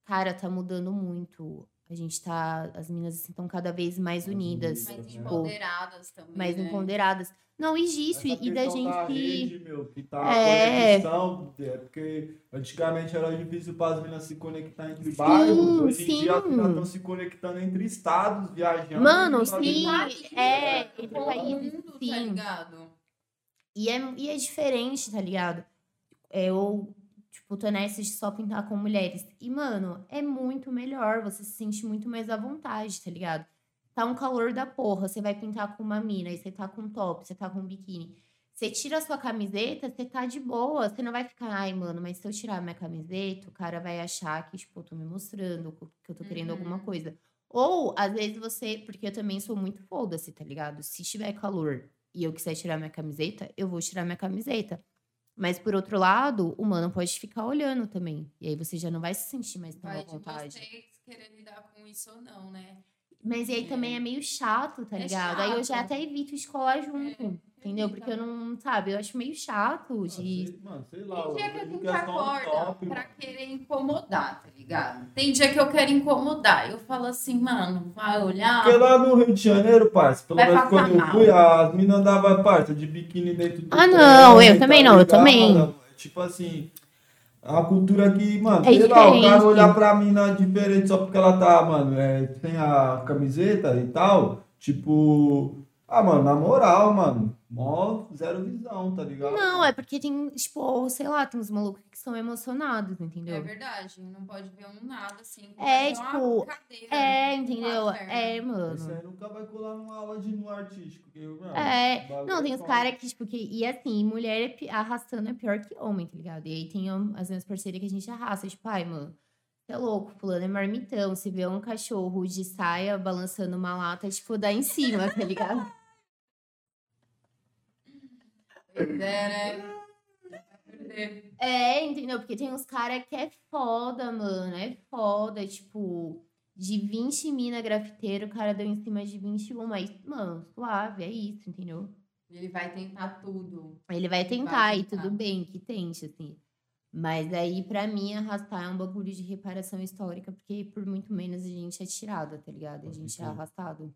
cara, tá mudando muito. A gente tá. As meninas assim, estão cada vez mais unidas. Mais Tipo, empoderadas também. mais né? empoderadas. Não, e disso, Essa e, da gente. rede, meu, que tá É. a conexão, é porque antigamente era difícil para as meninas se conectar entre bairros, hoje em dia sim. estão se conectando entre estados, viajando. Mano, sim, é, né? entre Todo países, Tá sim. ligado? E é, e é diferente, tá ligado? É, Eu, tipo, tô nessa de só pintar com mulheres. E, mano, é muito melhor. Você se sente muito mais à vontade, tá ligado? Tá um calor da porra. Você vai pintar com uma mina, aí você tá com top, você tá com biquíni. Você tira a sua camiseta, você tá de boa. Você não vai ficar, ai, mano, mas se eu tirar minha camiseta, o cara vai achar que, tipo, eu tô me mostrando, que eu tô querendo alguma Uhum. coisa. Ou, às vezes, você. Porque eu também sou muito foda-se, tá ligado? Se tiver calor e eu quiser tirar minha camiseta, eu vou tirar minha camiseta. Mas, por outro lado, o mano pode ficar olhando também. E aí você já não vai se sentir mais tão Vai à de vontade. vocês querer lidar com isso ou não, né? Mas e aí também é meio chato, tá É ligado? Aí eu já chato. até evito escolar junto. entendeu? Porque eu não, sabe, eu acho meio chato de. sei- Mano, sei lá. Tem dia eu que a gente é acorda top, pra querer incomodar, tá ligado? Tem dia que eu quero incomodar. Eu falo assim, mano, vai olhar. Porque lá no Rio de Janeiro, parça, pelo menos quando eu mal. fui, as meninas andavam, parça, de biquíni dentro do Ah, não, trem, eu também não, eu ligado, também. mano? Tipo assim, é uma cultura que, mano, É sei lá, o cara olhar pra mina diferente só porque ela tá, mano, é, sem a camiseta e tal, tipo, ah, mano, na moral, mano, mó zero visão, tá ligado? Não, é porque tem, tipo, sei lá, tem uns malucos que são emocionados, É entendeu? verdade, não pode ver um nada assim. É, tipo, cadeira, É, uma entendeu? É, mano. aí nunca vai colar numa aula de nu artístico. Que, mano, É, não, tem é os foda. caras que, tipo, que. E assim, mulher é pi- arrastando é pior que homem, tá ligado? E aí tem as minhas parceiras que a gente arrasta, tipo, ai, mano, você é louco, fulano é marmitão. Se vê um cachorro de saia balançando uma lata, tipo, dá em cima, tá ligado? <laughs> Pois é, né? É, entendeu? Porque tem uns caras que é foda, mano. É foda. Tipo, de 20 mina grafiteiro, o cara deu em cima de 21. Mas, mano, suave, é isso, entendeu? Ele vai tentar tudo. Ele vai tentar, vai e tentar. tudo bem, que tente, assim. Mas aí, pra mim, arrastar é um bagulho de reparação histórica, porque por muito menos a gente é tirada, tá ligado? A gente é crer. arrastado.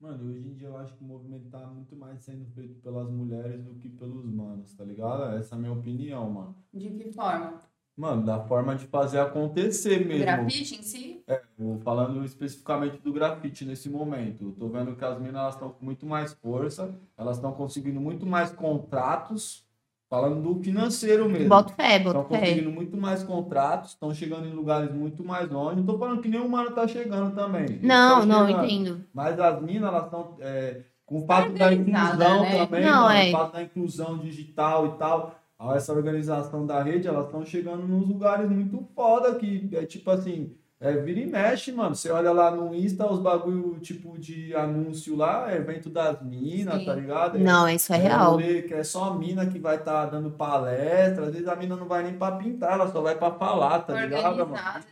Mano, hoje em dia eu acho que o movimento tá muito mais sendo feito pelas mulheres do que pelos manos, tá ligado? Essa é a minha opinião, mano. De que forma? Mano, da forma de fazer acontecer O mesmo. grafite em si? Vou falando especificamente do grafite nesse momento. Eu tô vendo que as minas elas estão com muito mais força, elas estão conseguindo muito mais contratos, falando do financeiro mesmo. Boto fé, Estão boto fé. conseguindo muito mais contratos, estão chegando em lugares muito mais longe. Não tô falando que nenhum mano tá chegando também. Eles Não, não, chegando. entendo. Mas as minas, elas estão. é, com o fato da inclusão né? também, Não, mano, é. o fato da inclusão digital e tal, essa organização da rede, elas estão chegando nos lugares muito foda que é tipo assim. É, vira e mexe, mano. Você olha lá no Insta, os bagulho tipo de anúncio lá, é evento das minas, tá ligado? Não, isso é real. rolê que é só a mina que vai estar dando palestra. Às vezes a mina não vai nem pra pintar, ela só vai pra falar, tá ligado? mano? Tá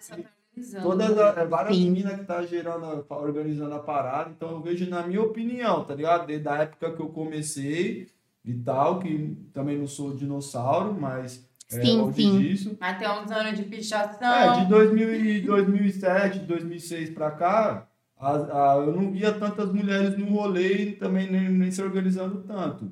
organizando. Todas a- é, várias Sim. minas que tá gerando, a- organizando a parada, então eu vejo na minha opinião, tá ligado? Desde a época que eu comecei e tal, que também não sou dinossauro, mas é, Sim, longe sim. disso. Até uns anos de pichação. É, de 2000 e 2007, 2006 pra cá, a- a- eu não via tantas mulheres no rolê e também nem, nem se organizando tanto.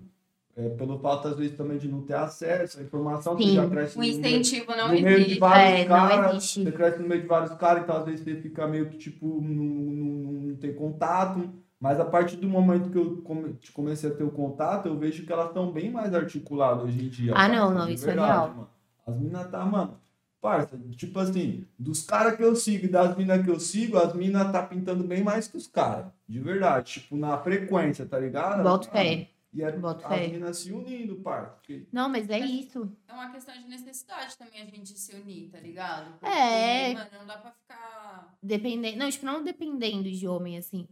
É, pelo fato, às vezes, também de não ter acesso à informação, você Sim. já cresce O no meio- incentivo não no meio de existe. vários É, não caras, existe. você cresce no meio de vários caras, então às vezes você fica meio que tipo, não, não, não tem contato. Mas a partir do momento que eu come- comecei a ter o contato, eu vejo que elas estão bem mais articuladas hoje em dia. Ah, não, parça, não, de isso é real. mano. As minas tá, mano, parça, tipo assim, dos caras que eu sigo e das minas que eu sigo, as minas tá pintando bem mais que os caras. De verdade, tipo, na frequência, tá ligado? Boto fé. E é, Boto as minas se unindo, parça. porque Não, mas é isso. É uma questão de necessidade também a gente se unir, tá ligado? É. mano, não dá pra ficar. Dependendo. Não, tipo, não dependendo de homem, assim.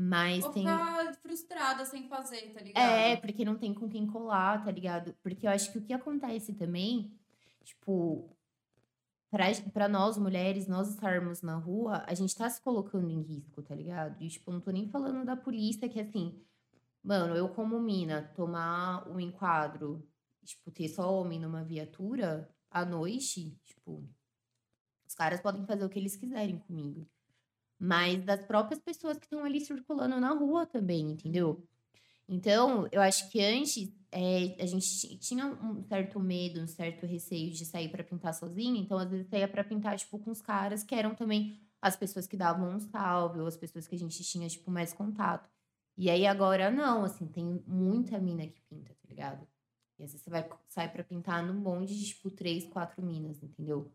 Mas Vou tem. ficar frustrada sem fazer, tá ligado? É, porque não tem com quem colar, tá ligado? Porque eu acho que o que acontece também, tipo, pra nós mulheres, nós estarmos na rua, a gente tá se colocando em risco, tá ligado? E, tipo, não tô nem falando da polícia, que assim, mano, eu como mina, tomar um enquadro, tipo, ter só homem numa viatura à noite, tipo, os caras podem fazer o que eles quiserem comigo. Mas das próprias pessoas que estão ali circulando na rua também, entendeu? Então, eu acho que antes é, a gente ti- tinha um certo medo, um certo receio de sair pra pintar sozinha. Então, às vezes, saía pra pintar, tipo, com os caras que eram também as pessoas que davam um salve, ou as pessoas que a gente tinha, tipo, mais contato. E aí, agora, não, assim, tem muita mina que pinta, tá ligado? E às vezes você vai, sai pra pintar num bonde de, tipo, três, quatro minas, entendeu?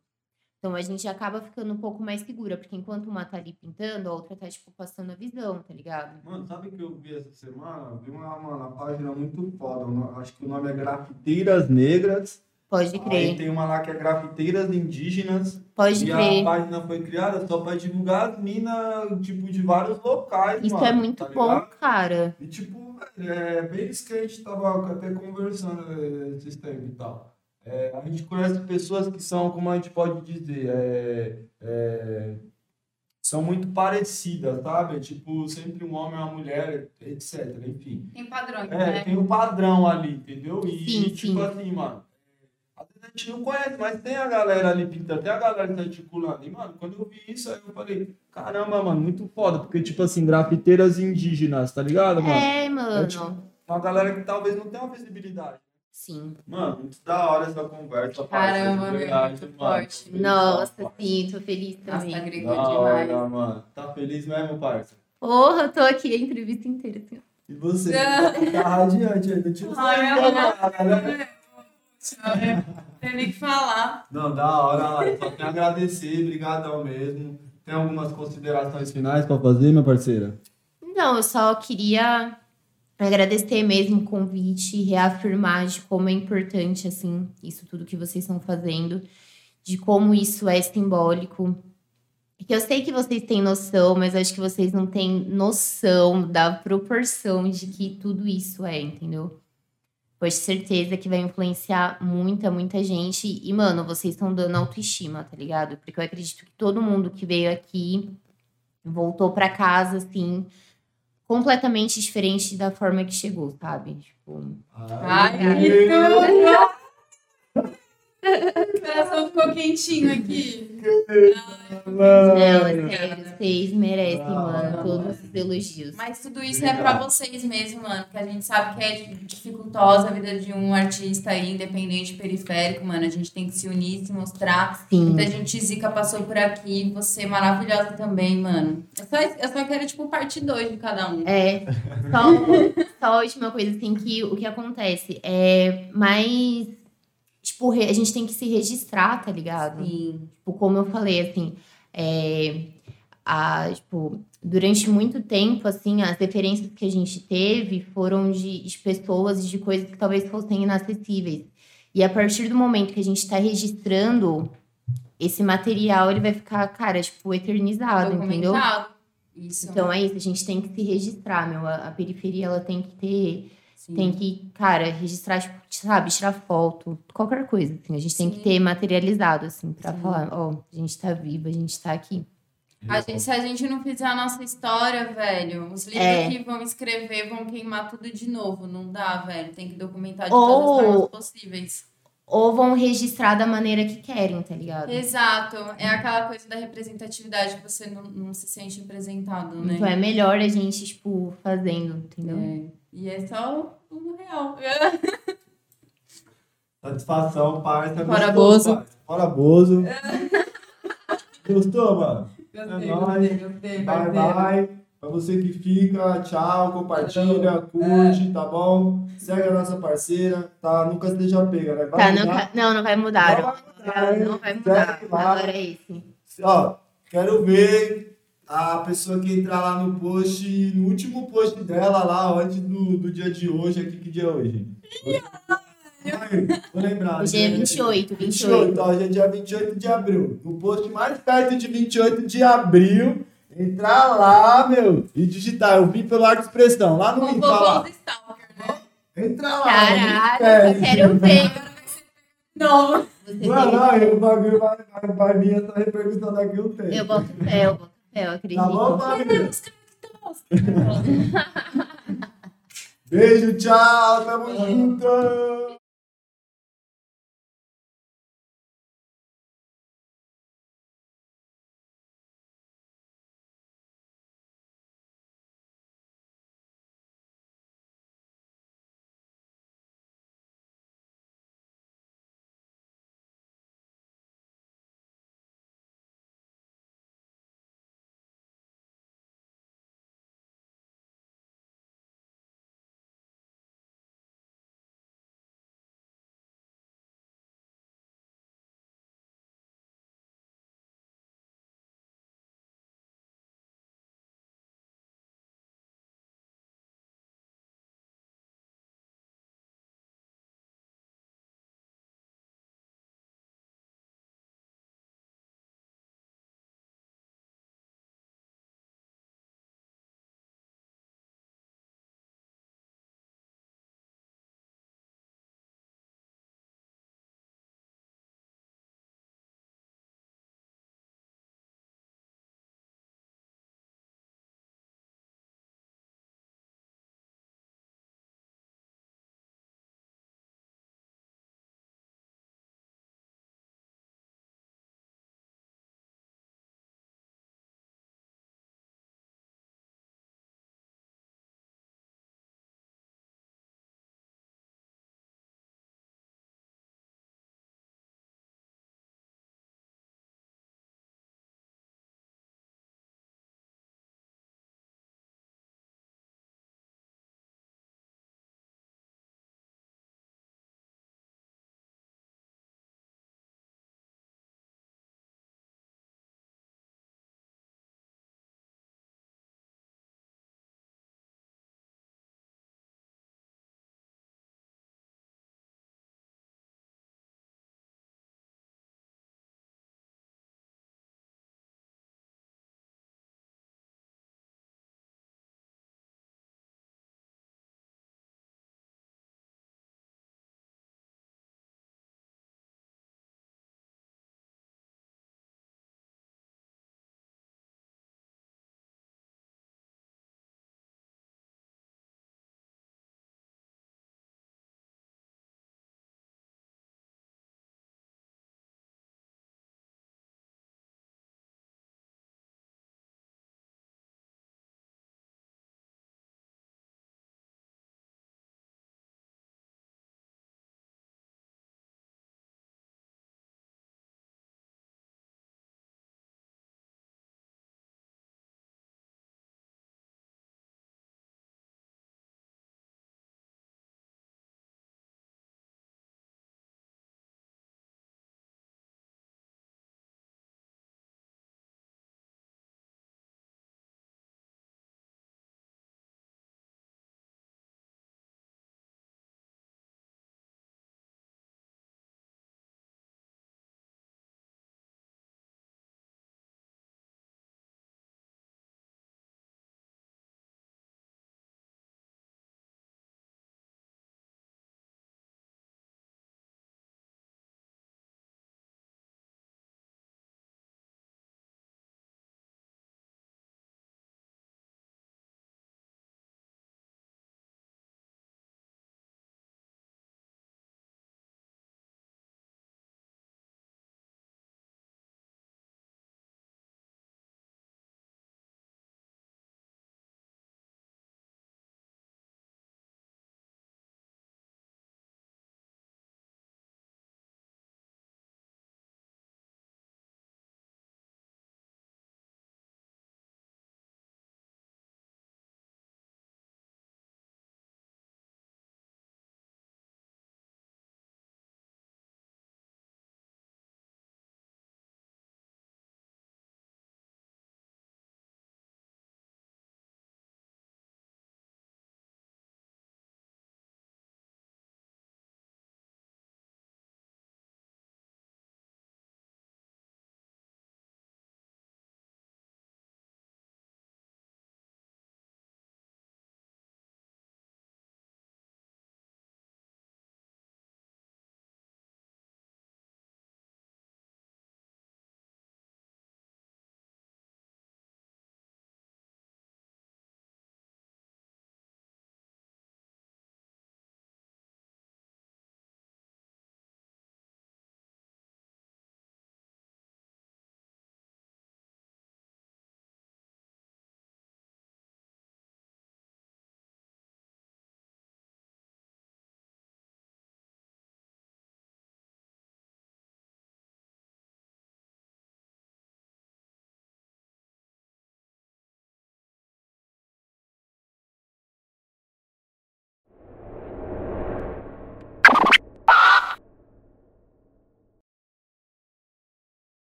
Então, a gente acaba ficando um pouco mais segura, porque enquanto uma tá ali pintando, a outra tá, tipo, passando a visão, tá ligado? Mano, sabe o que eu vi essa semana? Vi uma, uma, página muito foda. Acho que o nome é Grafiteiras Negras. Pode Aí crer, tem uma lá que é Grafiteiras Indígenas. pode e crer. a página foi criada só pra divulgar as minas, tipo, de vários locais, Isso mano, é muito tá bom, ligado? cara. E tipo, é bem isso que a gente tava até conversando eh, esses tempos e tal. É, a gente conhece pessoas que são, como a gente pode dizer, é, é, são muito parecidas, sabe? Tipo, sempre um homem e uma mulher, etc. Enfim. Tem padrões, É, né? tem um padrão ali, entendeu? E, Sim, tipo sim. assim, mano. Às vezes a gente não conhece, mas tem a galera ali pintando, tem a galera que tá articulando. E, mano, quando eu vi isso, aí eu falei, caramba, mano, muito foda. Porque, tipo assim, grafiteiras indígenas, tá ligado, mano? É, mano. tipo- Uma galera que talvez não tenha uma visibilidade. Sim. Mano, muito da hora essa conversa, Caramba, meu, verdade, muito mano. forte. Feliz, Nossa, sim, tô feliz Nossa, também. agregou Da demais. hora, mano. Tá feliz mesmo, parça? Porra, eu tô aqui a entrevista inteira. Assim. E você? Tá, tá <laughs> radiante ainda. Tira o né? Tem nem que falar. Não, da hora, Lara. Só tenho a agradecer, brigadão mesmo. Tem algumas considerações finais pra fazer, minha parceira? Não, eu só queria agradecer mesmo o convite e reafirmar de como é importante, assim, isso tudo que vocês estão fazendo, de como isso é simbólico. Que eu sei que vocês têm noção, mas acho que vocês não têm noção da proporção de que tudo isso é, entendeu? Pois certeza que vai influenciar muita, muita gente. E, mano, vocês estão dando autoestima, tá ligado? Porque eu acredito que todo mundo que veio aqui voltou pra casa, assim, completamente diferente da forma que chegou, sabe? Tipo, Ai, que tudo! O coração ficou quentinho aqui. não, é sério, vocês merecem, mano, todos os elogios. Mas tudo isso é pra vocês mesmo, mano. Porque a gente sabe que é dificultosa a vida de um artista aí, independente, periférico, mano. A gente tem que se unir, se mostrar. Sim. Muita gente zica passou por aqui. Você é maravilhosa também, mano. Eu só, eu só quero, tipo, parte 2 de cada um. É, só, <laughs> só a última coisa, assim, que o que acontece é mais. Tipo, a gente tem que se registrar, tá ligado? Sim. Tipo, como eu falei, assim, é, a, tipo, durante muito tempo, assim, as referências que a gente teve foram de, de pessoas e de coisas que talvez fossem inacessíveis. E a partir do momento que a gente tá registrando esse material, ele vai ficar, cara, tipo, eternizado, entendeu? Isso. Então é isso, a gente tem que se registrar, meu. A, a periferia, ela tem que ter, Sim. tem que, cara, registrar, tipo, sabe, tirar foto, qualquer coisa, assim. A gente tem que Sim. ter materializado, assim, pra Sim. falar, ó, a gente tá viva, a gente tá aqui. A gente- se a gente não fizer a nossa história, velho, os livros É. que vão escrever vão queimar tudo de novo. Não dá, velho. Tem que documentar de Ou- todas as formas possíveis. Ou vão registrar da maneira que querem, tá ligado? Exato. É aquela coisa da representatividade que você não, não se sente representado, né? Então é melhor a gente, tipo, fazendo, entendeu? É. E é só o real. <laughs> Satisfação, parça. Fora Gostou, Bozo. parça? Fora Bozo. <laughs> Gostou, mano? Gostei, É nóis. gostei, gostei. Bye, bye. Pra você que fica, tchau, compartilha, curte, tá bom? Segue a nossa parceira, tá? Nunca seja pega, né? Vai Tá, não, mudar? não, não vai mudar. Não vai mudar? Não vai mudar. Agora é esse. Ó, quero ver a pessoa que entrar lá no post, no último post dela lá, antes do, do dia de hoje, aqui, que dia é hoje? Ai, Vou lembrar. Hoje é dia- 28, 28, 28. ó, hoje é dia 28 de abril. No post mais perto de 28 de abril, Entrar lá, meu, e digitar. Eu vi pelo Arte Expressão, lá no Insta lá. stalker, né? Entra lá. Caralho, eu quero ver. Não. Você Mano, vê. aí o bagulho vai, vai, vai vir essa repercussão daqui um tempo. Eu boto fé, eu boto eu acredito. Tá bom, família? <laughs> Beijo, tchau, tamo junto.